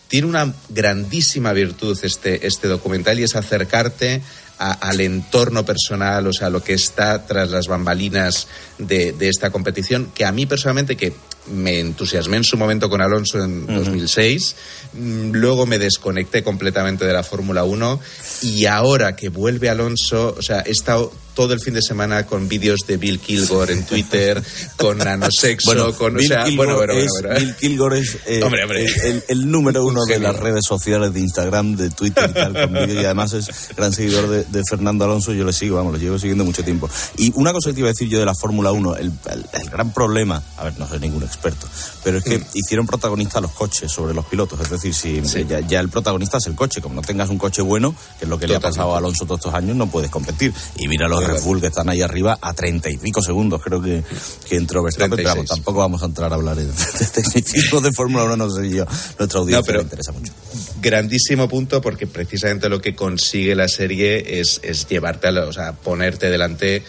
tiene una grandísima virtud este, este documental y es acercarte a- al entorno personal, o sea, lo que está tras las bambalinas de, de esta competición, que a mí personalmente, que me entusiasmé en su momento con Alonso en 2006, mm, luego me desconecté completamente de la Fórmula 1 y ahora que vuelve Alonso, o sea, he estado todo el fin de semana con vídeos de Bill Kilgore en Twitter, con nanosexo, Bueno, con... Bill o sea, Kilgore bueno, bueno, bueno, es, bueno. Bill Kilgore es eh, Hombre, hombre. El, número uno de las redes sociales de Instagram, de Twitter y tal, con vídeos, y además es gran seguidor de, de Fernando Alonso, yo le sigo, vamos, lo llevo siguiendo mucho tiempo. Y una cosa que te iba a decir yo de la Fórmula 1, el, el- el gran problema, a ver, no soy ningún experto, pero es que Mm. hicieron protagonistas los coches sobre los pilotos, es decir, si ya, ya el protagonista es el coche, como no tengas un coche bueno, que es lo que le ha pasado a Alonso todos estos años, no puedes competir. Y mira los Red Bull que están ahí arriba a treinta y pico segundos, creo que, que entró Verstappen, pero vamos, 36. tampoco vamos a entrar a hablar de, de tecnicismo de Fórmula 1, no sé yo, nuestra audiencia No, pero- le interesa mucho. grandísimo punto porque precisamente lo que consigue la serie es, es llevarte a, o sea, ponerte delante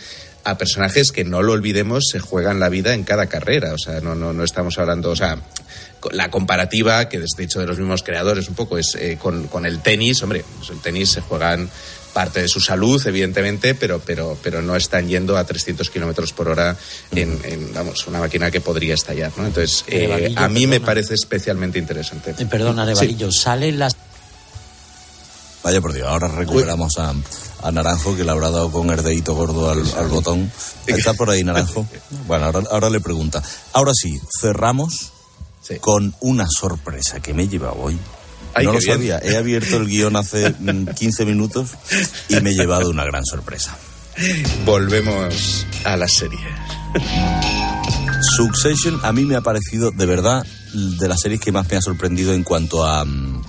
a personajes que no lo olvidemos se juegan la vida en cada carrera o sea no no no estamos hablando o sea la comparativa, que de hecho de los mismos creadores un poco, es eh, con, con el tenis. Hombre, pues el tenis se juegan parte de su salud, evidentemente, pero, pero, pero no están yendo a 300 kilómetros por hora en, en, vamos, una máquina que podría estallar. ¿no? Entonces, eh, Arevalillo, a mí me parece especialmente interesante. Eh, Perdona, Arevalillo, salen las Vaya por Dios, ahora recuperamos a, a Naranjo, que le habrá dado con herdeito gordo al, al botón. ¿Está por ahí, Naranjo? Bueno, ahora, ahora le pregunta. Ahora sí, cerramos con una sorpresa que me he llevado hoy. Ay, no lo bien. sabía. He abierto el guion hace mm, 15 minutos y me he llevado una gran sorpresa. Volvemos a la serie. Succession a mí me ha parecido de verdad de las series que más me ha sorprendido en cuanto a mm,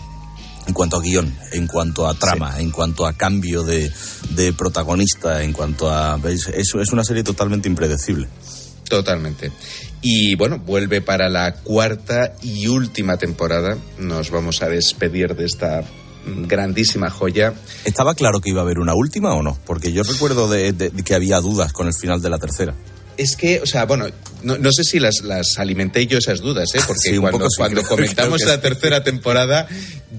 en cuanto a guion, en cuanto a trama, en cuanto a cambio de, de protagonista, en cuanto a es, es una serie totalmente impredecible. Totalmente. Y bueno, vuelve para la cuarta y última temporada. Nos vamos a despedir de esta grandísima joya. ¿Estaba claro que iba a haber una última o no? Porque yo recuerdo de- de que había dudas con el final de la tercera. Es que, o sea, bueno, no, no sé si las, las alimenté yo esas dudas, ¿eh? porque Sí, cuando, comentamos que la tercera temporada,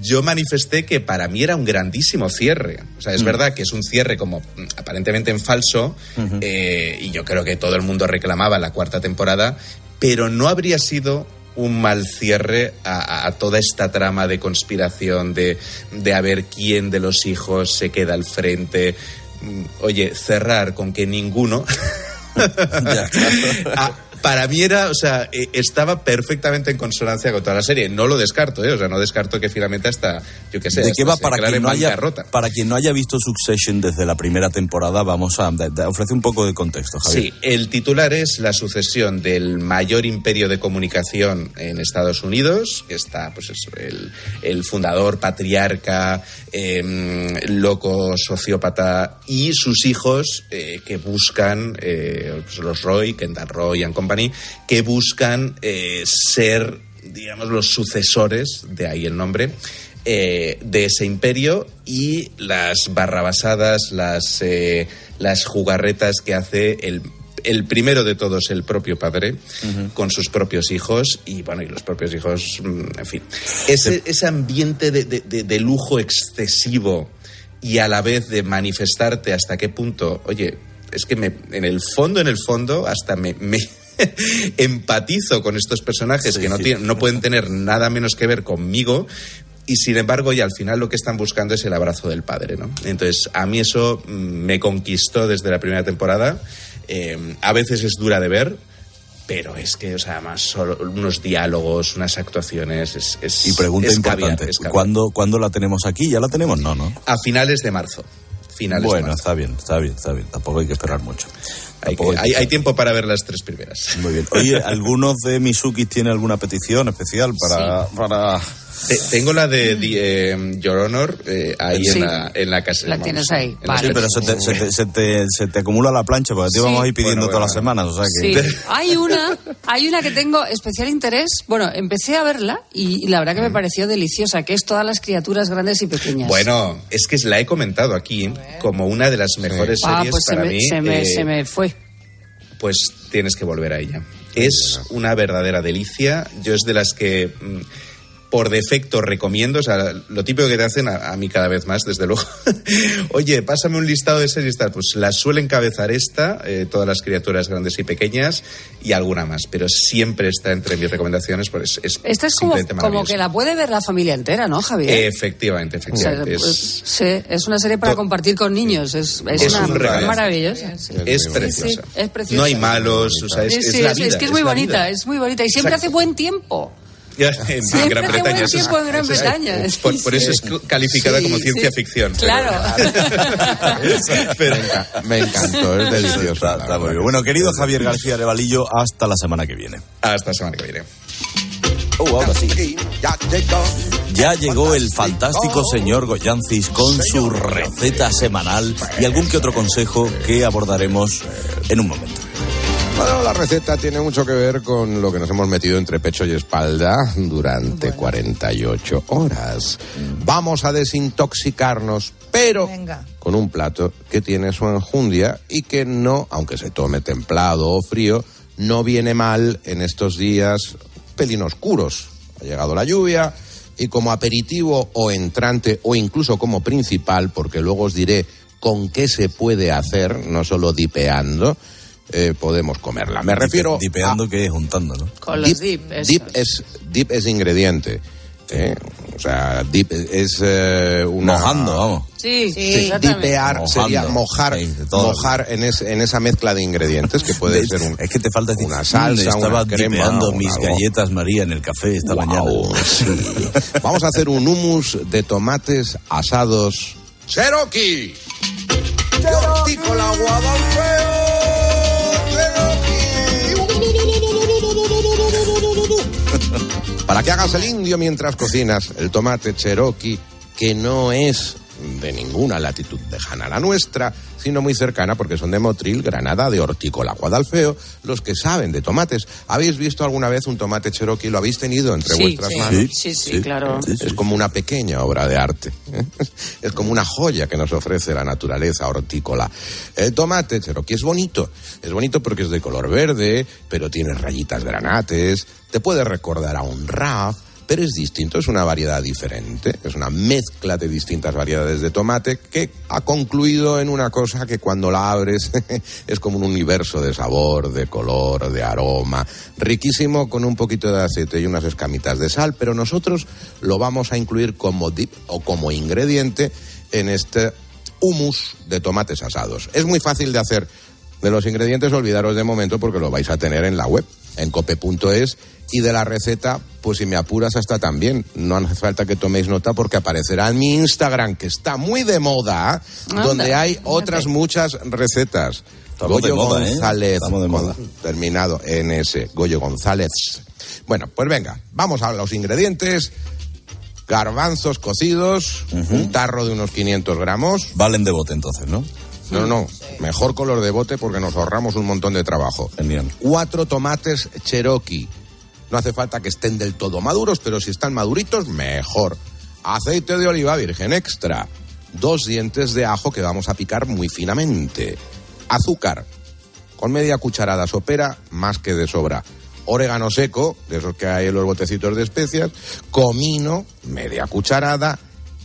yo manifesté que para mí era un grandísimo cierre. O sea, es Mm. verdad que es un cierre como mm, aparentemente en falso, eh, y yo creo que todo el mundo reclamaba la cuarta temporada, pero no habría sido un mal cierre a, a- a toda esta trama de conspiración, de, de a ver quién de los hijos se queda al frente. Mm, Oye, cerrar con que ninguno a, para mí era, o sea, eh, estaba perfectamente en consonancia con toda la serie. No lo descarto, ¿eh? O sea, no descarto que finalmente hasta, yo qué sé, ¿De qué va para quien, no haya, bancarrota. para quien no haya visto Succession desde la primera temporada? Vamos a ofrecer un poco de contexto, Javier. Sí, el titular es la sucesión del mayor imperio de comunicación en Estados Unidos, que está, pues eso, el, el fundador, patriarca, em, loco, sociópata, y sus hijos eh, que buscan, eh, pues los Roy, Kendall Roy and Company, que buscan eh, ser, digamos, los sucesores, de ahí el nombre, eh, de ese imperio y las barrabasadas, las, eh, las jugarretas que hace el, el primero de todos, el propio padre, con sus propios hijos y, bueno, y los propios hijos, mm, en fin. Ese, ese ambiente de, de- de- de lujo excesivo y a la vez de manifestarte hasta qué punto, oye, es que me, en el fondo, en el fondo, hasta me... me empatizo con estos personajes que no, tienen, no pueden tener nada menos que ver conmigo y sin embargo y al final lo que están buscando es el abrazo del padre ¿no? entonces a mí eso mm, me conquistó desde la primera temporada Eh, a veces es dura de ver pero es que o sea solo unos diálogos unas actuaciones es, es Y pregunta es importante, caviar. ¿cuándo, ¿cuándo la tenemos aquí? ¿Ya la tenemos? No, ¿no? a finales de marzo finales de Bueno, marzo. está bien, está bien, está bien. Tampoco hay que esperar mucho. Hay, que- hay- hay tiempo para ver las tres primeras Muy bien. Oye, ¿algunos de Misukis tiene alguna petición especial para... para... Te- tengo la de, di- eh, Your Honor eh, ahí Sí. en, la, en la casa. La vamos, tienes ahí. en la Sí, pero se te, se, te, se, te, se te acumula la plancha porque te Sí. íbamos a ir pidiendo Bueno, todas las semanas. O sea que... Sí, hay una, hay una que tengo especial interés. Bueno, empecé a verla y, la verdad que me pareció deliciosa, que es todas las criaturas grandes y pequeñas. Bueno, es que la he comentado aquí como una de las mejores ah, series pues se para me, mí. se, me, eh, se me fue. Pues tienes que volver a ella. Es una verdadera delicia. Yo es de las que mm, por defecto recomiendo. O sea, lo típico que te hacen a, a mí cada vez más, desde luego. Oye, pásame un listado de series y tal. Pues la suele encabezar esta, eh, todas las criaturas grandes y pequeñas y alguna más. Pero siempre está entre mis recomendaciones. Pues es, Esta es como, simplemente como maravillosa. que la puede ver la familia entera, ¿no, Javier? Efectivamente, O sea, efectivamente. pues, es, sí, es una serie para compartir con niños. Es, es Es una un regalo. maravillosa. sí. es preciosa. sí, es preciosa. No hay malos, o sea, es, es la es- vida. es que es muy bonita, vida. es muy bonita. Y siempre Exacto. hace buen tiempo. Ya, en Gran Bretaña. eso es- en Gran es-. Por, por eso es calificada Sí, como sí. ciencia ficción. pero- Claro. pero- Me encantó, es delicioso. Está- está muy bien. Bueno, querido Javier García de Valillo, hasta la semana que viene. Hasta la semana que viene. Oh, ahora sí. Ya llegó el fantástico señor Goyancis con su receta semanal y algún que otro consejo que abordaremos en un momento. Bueno, la receta tiene mucho que ver con lo que nos hemos metido entre pecho y espalda durante 48 horas. Vamos a desintoxicarnos, pero con un plato que tiene su enjundia y que no, aunque se tome templado o frío, no viene mal en estos días pelín oscuros. ha llegado la lluvia y como aperitivo o entrante o incluso como principal, porque luego os diré con qué se puede hacer, no solo dipeando, eh, podemos comerla. Me refiero Dipeando que es juntando, ¿no? Con los dip. esos. Dip es, dip es ingrediente. ¿eh? O sea, dip es eh, una... Mojando, vamos. Sí, Sí, exactamente. dipear Mojando. sería mojar, Sí, mojar en, es- en esa mezcla de ingredientes que puede ser un, Es que te falta decir, una salsa, estaba una crema, mis algo. galletas María en el café esta Guau, mañana. sí. Vamos a hacer un hummus de tomates asados Cherokee. Cherokee con la Guadalfeo. Para que hagas el indio mientras cocinas el tomate Cherokee, que no es de ninguna latitud lejana a la nuestra, sino muy cercana porque son de Motril, Granada, de Hortícola, Guadalfeo, los que saben de tomates. ¿Habéis visto alguna vez un tomate Cherokee? ¿Lo habéis tenido entre Sí, vuestras sí, manos? sí, sí, claro. Es como una pequeña obra de arte. Es como una joya que nos ofrece la naturaleza hortícola. El tomate cherokee es bonito. Es bonito porque es de color verde, pero tiene rayitas granates. Te puede recordar a un raf, pero es distinto. Es una variedad diferente. Es una mezcla de distintas variedades de tomate que ha concluido en una cosa que cuando la abres es como un universo de sabor, de color, de aroma. Riquísimo con un poquito de aceite y unas escamitas de sal, pero nosotros lo vamos a incluir como dip o como ingrediente en este hummus de tomates asados. Es muy fácil de hacer. De los ingredientes olvidaros de momento porque lo vais a tener en la web, en cope.es y de la receta, pues si me apuras hasta también. No hace falta que toméis nota porque aparecerá en mi Instagram, que está muy de moda, Anda, donde hay otras muchas recetas. Estamos de Goyo moda, ¿eh? González, Estamos de moda. terminado en ese, Goyo González. Bueno, pues venga, vamos a los ingredientes. Garbanzos cocidos, un tarro de unos 500 gramos. Valen de bote entonces, ¿no? No, no, mejor color de bote porque nos ahorramos un montón de trabajo. Genial. Cuatro tomates Cherokee. No hace falta que estén del todo maduros, pero si están maduritos, mejor. Aceite de oliva virgen extra. Dos dientes de ajo que vamos a picar muy finamente. Azúcar. Con media cucharada sopera, más que de sobra. Orégano seco, de esos que hay en los botecitos de especias. Comino, media cucharada.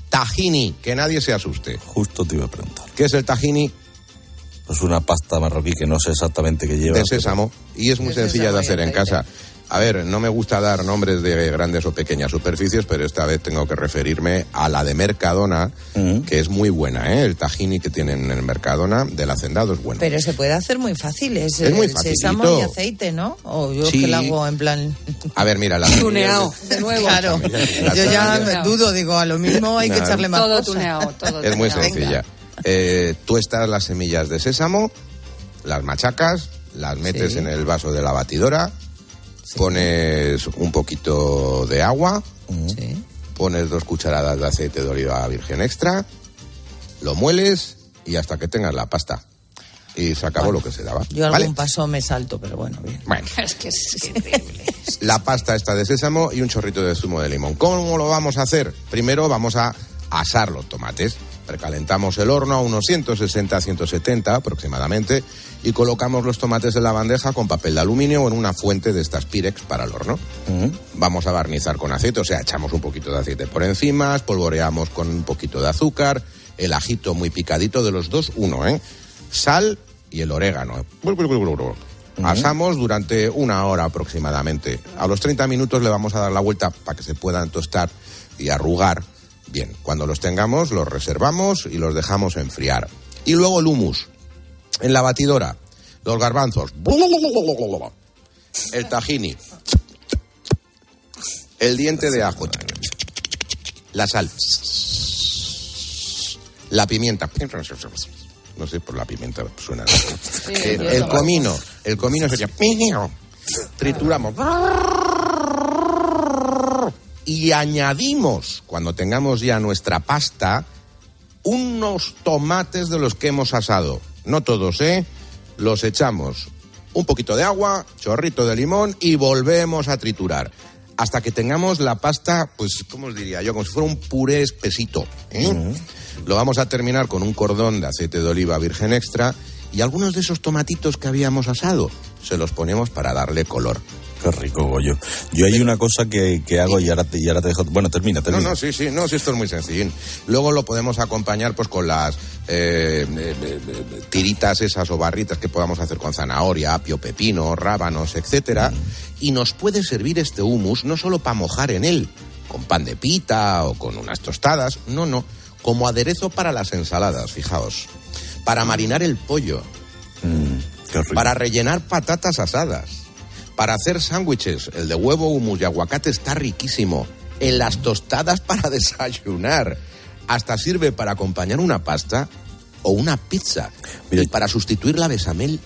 Tahini, que nadie se asuste. Justo te iba a preguntar. ¿Qué es el tahini? Pues una pasta marroquí que no sé exactamente qué lleva. de sésamo y es muy De sencilla de hacer en casa. A ver, no me gusta dar nombres de grandes o pequeñas superficies, pero esta vez tengo que referirme a la de Mercadona, que es muy buena, ¿eh? El tahini que tienen en el Mercadona del hacendado es bueno. Pero se puede hacer muy fácil, es, Es muy el sésamo y aceite, ¿no? O yo Sí. que lo hago en plan... A ver, mira, la Tuneado, de nuevo. Claro, yo ya me dudo, digo, a lo mismo hay que echarle más Todo tuneado, todo es muy tuneado. sencilla. Eh, tuestas las semillas de sésamo, las machacas, las metes Sí. en el vaso de la batidora, pones un poquito de agua, Sí. pones dos cucharadas de aceite de oliva virgen extra, lo mueles y hasta que tengas la pasta. Y se acabó lo que se daba. Yo algún paso me salto, pero bueno, bien. Bueno, Es que es increíble. la pasta está de sésamo y un chorrito de zumo de limón. ¿Cómo lo vamos a hacer? Primero vamos a asar los tomates. Precalentamos el horno a unos 160-170 aproximadamente y colocamos los tomates en la bandeja con papel de aluminio o en una fuente de estas Pirex para el horno. Vamos a barnizar con aceite, o sea, echamos un poquito de aceite por encima, espolvoreamos con un poquito de azúcar, el ajito muy picadito de los dos, uno, ¿eh? Sal y el orégano. Asamos durante una hora aproximadamente. A los 30 minutos le vamos a dar la vuelta para que se puedan tostar y arrugar. Bien, cuando los tengamos los reservamos y los dejamos enfriar. Y luego el humus. En la batidora, los garbanzos. El tahini. El diente de ajo. La sal. La pimienta. No sé por la pimienta suena. el, el comino. El comino sería. Trituramos. Y añadimos, cuando tengamos ya nuestra pasta, unos tomates de los que hemos asado. No todos, ¿eh? Los echamos. Un poquito de agua, chorrito de limón y volvemos a triturar. Hasta que tengamos la pasta, pues, ¿cómo os diría yo? Como si fuera un puré espesito. ¿eh? Lo vamos a terminar con un cordón de aceite de oliva virgen extra y algunos de esos tomatitos que habíamos asado se los ponemos para darle color. Qué rico, Goyo. Yo hay una cosa que, que hago y ahora, te, y ahora te dejo. Bueno, termina, No, termina. no, sí, sí, no, sí, esto es muy sencillín. Luego lo podemos acompañar pues con las eh, eh, eh, tiritas esas o barritas que podamos hacer con zanahoria, apio, pepino, rábanos, etcétera. Y nos puede servir este humus no solo para mojar en él, con pan de pita o con unas tostadas, no, no, como aderezo para las ensaladas, fijaos. Para marinar el pollo, para rellenar patatas asadas, para hacer sándwiches. El de huevo, humus y aguacate está riquísimo. En las tostadas para desayunar. Hasta sirve para acompañar una pasta o una pizza. y para sustituir la besamel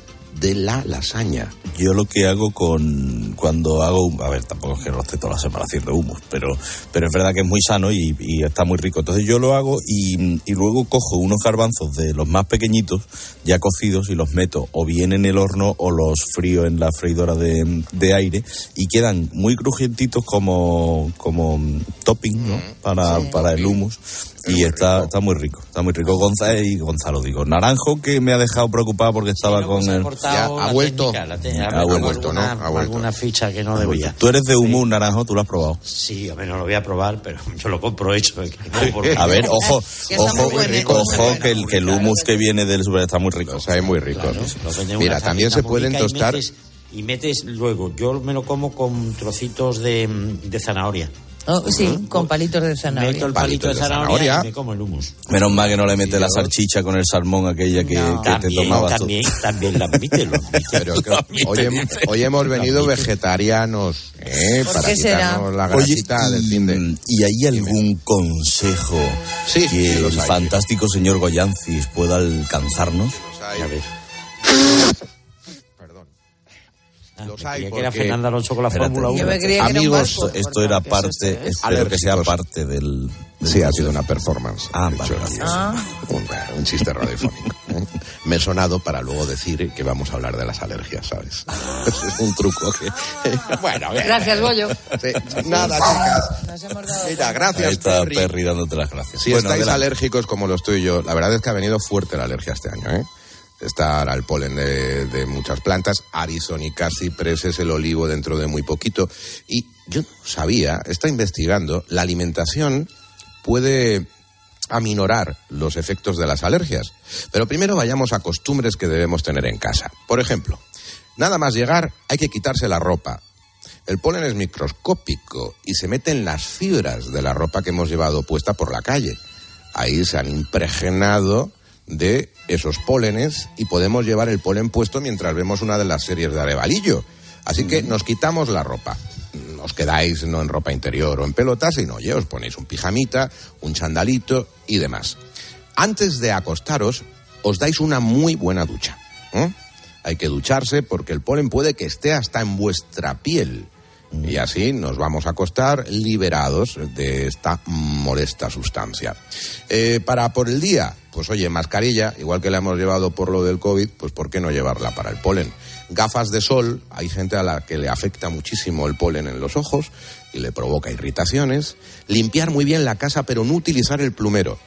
de la lasaña. Yo lo que hago con cuando hago, a ver, tampoco es que lo esté toda la semana haciendo humus, pero, pero es verdad que es muy sano y, y está muy rico. Entonces yo lo hago y, y luego cojo unos garbanzos de los más pequeñitos, ya cocidos, y los meto o bien en el horno o los frío en la freidora de, de aire y quedan muy crujientitos como, como topping, ¿no? Para, para el humus. Y está, está muy rico, está muy rico. Gonzalo, y Gonzalo digo, Naranjo que me ha dejado preocupada porque estaba con el... Ya, ha vuelto. Ha vuelto, ¿no? alguna, Ha vuelto. alguna ficha que no debía. Tú eres de humus, Naranjo, tú lo has probado. Sí, a ver, no lo voy a probar, pero yo lo compro hecho. ¿eh? no, A ver, ojo, ojo, muy bueno, ojo, que el, que el humus que viene del super está muy rico. O sea, es muy rico. En Mira, también se pueden tostar. metes- Y metes luego, yo me lo como con trocitos de, de zanahoria. Oh, sí, con palitos de zanahoria. Meto el palito de zanahoria, y me como el humus. Menos mal que no le mete la salchicha con el salmón aquella que, que te También, tomabas tú. también, también la admite, lo admite. Pero que hoy, hem- hoy hemos venido vegetarianos ¿eh? ¿Por para qué será? quitarnos la Oye, grasita del fin de... ¿Y hay algún consejo que sí, el fantástico señor Goyancis pueda alcanzarnos? A ver. Los hay que era porque- Fernando Alonso con la Fórmula 1. Yo me creía que era un Amigos, barco. esto era parte, espero que sea parte del... del Sí, ha sido una performance. Ah, vale. Ah. un, un chiste radiofónico. ¿eh? Me he sonado para luego decir que vamos a hablar de las alergias, ¿sabes? es un truco que... bueno, bien. Gracias, Goyo. Sí, Nada, chicas. Nos hemos dado Mira, Ahí gracias, está Perry. Perry dándote las gracias. Si Bueno, estáis adelante. alérgicos como lo estoy yo, la verdad es que ha venido fuerte la alergia este año, ¿eh? Estar al polen de, muchas plantas, Arizona Cipres es el olivo dentro de muy poquito. Y yo no sabía, está investigando, la alimentación puede aminorar los efectos de las alergias. Pero primero vayamos a costumbres que debemos tener en casa. Por ejemplo, nada más llegar hay que quitarse la ropa. El polen es microscópico y se mete en las fibras de la ropa que hemos llevado puesta por la calle. Ahí se han impregnado de esos pólenes y podemos llevar el polen puesto mientras vemos una de las series de Arevalillo. Así que nos quitamos la ropa. Os quedáis no en ropa interior o en pelotas, sino oye, os ponéis un pijamita, un chandalito y demás. Antes de acostaros, os dais una muy buena ducha. ¿eh? Hay que ducharse porque el polen puede que esté hasta en vuestra piel. Y así nos vamos a acostar liberados de esta molesta sustancia. Eh, para por el día, pues oye, mascarilla, igual que la hemos llevado por lo del COVID, pues ¿por qué no llevarla para el polen? Gafas de sol, hay gente a la que le afecta muchísimo el polen en los ojos y le provoca irritaciones. Limpiar muy bien la casa, pero no utilizar el plumero.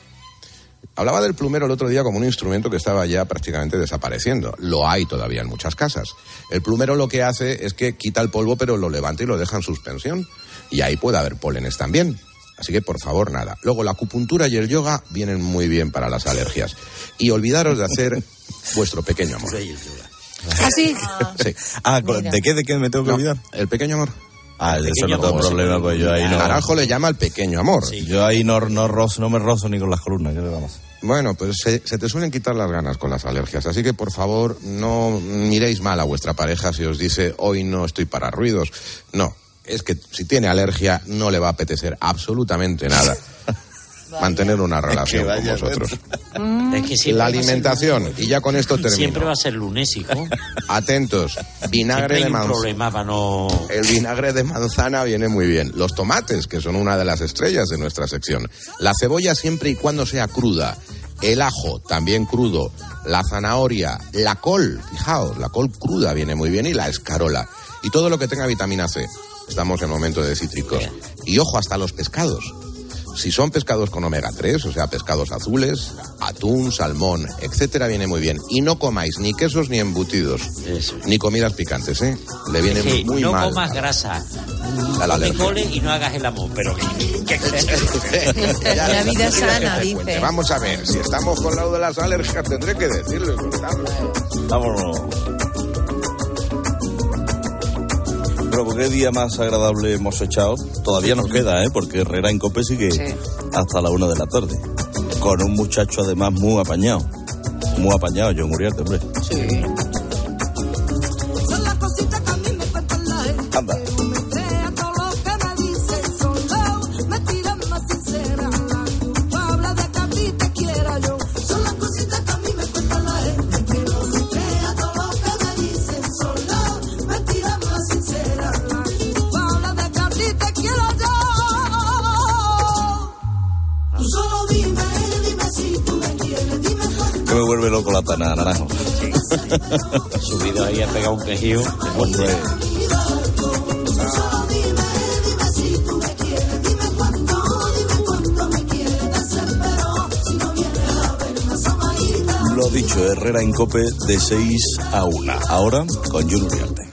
Hablaba del plumero el otro día como un instrumento que estaba ya prácticamente desapareciendo. Lo hay todavía en muchas casas. El plumero lo que hace es que quita el polvo pero lo levanta y lo deja en suspensión. Y ahí puede haber pólenes también. Así que por favor nada. Luego la acupuntura y el yoga vienen muy bien para las alergias. Y olvidaros de hacer vuestro pequeño amor. ¿Ah, sí? Sí. Ah, ¿de qué, de qué me tengo que No, olvidar? el pequeño amor. Ah, de eso no tengo problema, sí. pues yo ahí no... Naranjo le llama el pequeño amor. Yo ahí no, no, rozo, no me rozo ni con las columnas, ¿qué le vamos? Bueno, pues se, se te suelen quitar las ganas con las alergias, así que por favor no miréis mal a vuestra pareja si os dice hoy no estoy para ruidos. No, es que si tiene alergia no le va a apetecer absolutamente nada mantener una relación con vosotros. Es que siempre La va a ser alimentación, y ya con esto termino. Siempre va a ser lunes, hijo. Atentos, vinagre de manzana. no... El vinagre de manzana viene muy bien. Los tomates, que son una de las estrellas de nuestra sección. La cebolla siempre y cuando sea cruda. El ajo, también crudo. La zanahoria. La col, fijaos, la col cruda viene muy bien. Y la escarola. Y todo lo que tenga vitamina C. Estamos en momento de cítricos. Y ojo, hasta los pescados. Si son pescados con omega 3, o sea, pescados azules, atún, salmón, etcétera, viene muy bien. Y no comáis ni quesos ni embutidos, ni comidas picantes, ¿eh? Le viene muy no mal. comas grasa. A la No y no hagas el amor, pero La vida ¿qué quieres sana, dice. Vamos a ver, si estamos con lo de las alergias, tendré que decirlo. Vámonos. Pero ¿por qué día más agradable hemos echado? Todavía nos queda, ¿eh? Porque Herrera en Cope sigue hasta la una de la tarde. Con un muchacho además muy apañado. Muy apañado, John Uriarte, hombre. Son tana, naranjo. Subido ahí a pegar un quejío. Hombre. Lo dicho, Herrera en Cope de 6 a 1. Ahora con Uriarte.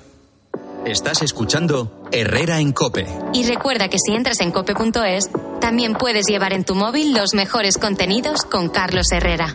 Estás escuchando Herrera en Cope. Y recuerda que si entras en cope.es, también puedes llevar en tu móvil los mejores contenidos con Carlos Herrera.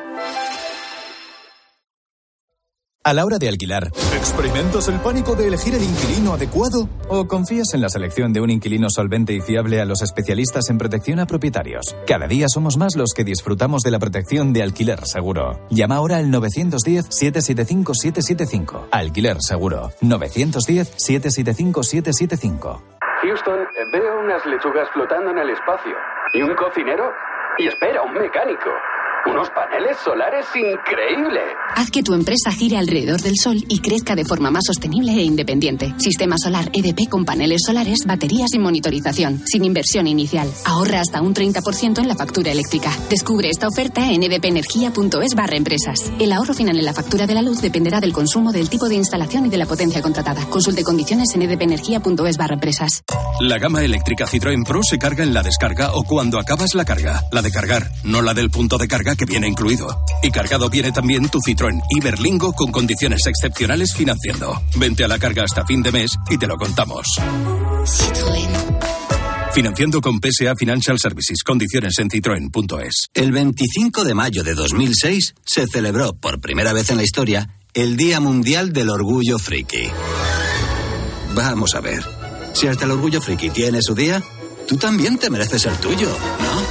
A la hora de alquilar, ¿experimentas el pánico de elegir el inquilino adecuado? ¿O confías en la selección de un inquilino solvente y fiable a los especialistas en protección a propietarios? Cada día somos más los que disfrutamos de la protección de alquiler seguro. Llama ahora al 910-775-775. Alquiler seguro. 910-775-775. Houston, veo unas lechugas flotando en el espacio. ¿Y un cocinero? Y espera, un mecánico. Unos paneles solares increíbles. Haz que tu empresa gire alrededor del sol y crezca de forma más sostenible e independiente. Sistema solar EDP con paneles solares, baterías y monitorización, sin inversión inicial. Ahorra hasta un 30% en la factura eléctrica. Descubre esta oferta en edpenergia.es barra empresas. El ahorro final en la factura de la luz dependerá del consumo, del tipo de instalación y de la potencia contratada. Consulte condiciones en edpenergia.es barra empresas. La gama eléctrica Citroën Pro se carga en la descarga o cuando acabas la carga. La de cargar, no la del punto de carga que viene incluido. Y cargado viene también tu Citroën Iberlingo con condiciones excepcionales financiando. Vente a la carga hasta fin de mes y te lo contamos. Financiando con PSA Financial Services. Condiciones en citroen.es. El 25 de mayo de 2006 se celebró por primera vez en la historia el Día Mundial del Orgullo Friki. Vamos a ver. Si hasta el Orgullo Friki tiene su día, tú también te mereces el tuyo, ¿no?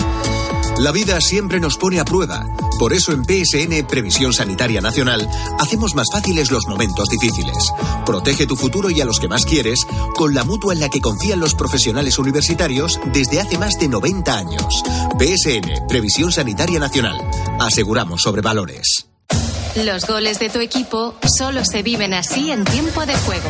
La vida siempre nos pone a prueba. Por eso en PSN Previsión Sanitaria Nacional hacemos más fáciles los momentos difíciles. Protege tu futuro y a los que más quieres con la mutua en la que confían los profesionales universitarios desde hace más de 90 años. PSN Previsión Sanitaria Nacional. Aseguramos sobre valores. Los goles de tu equipo solo se viven así en tiempo de juego.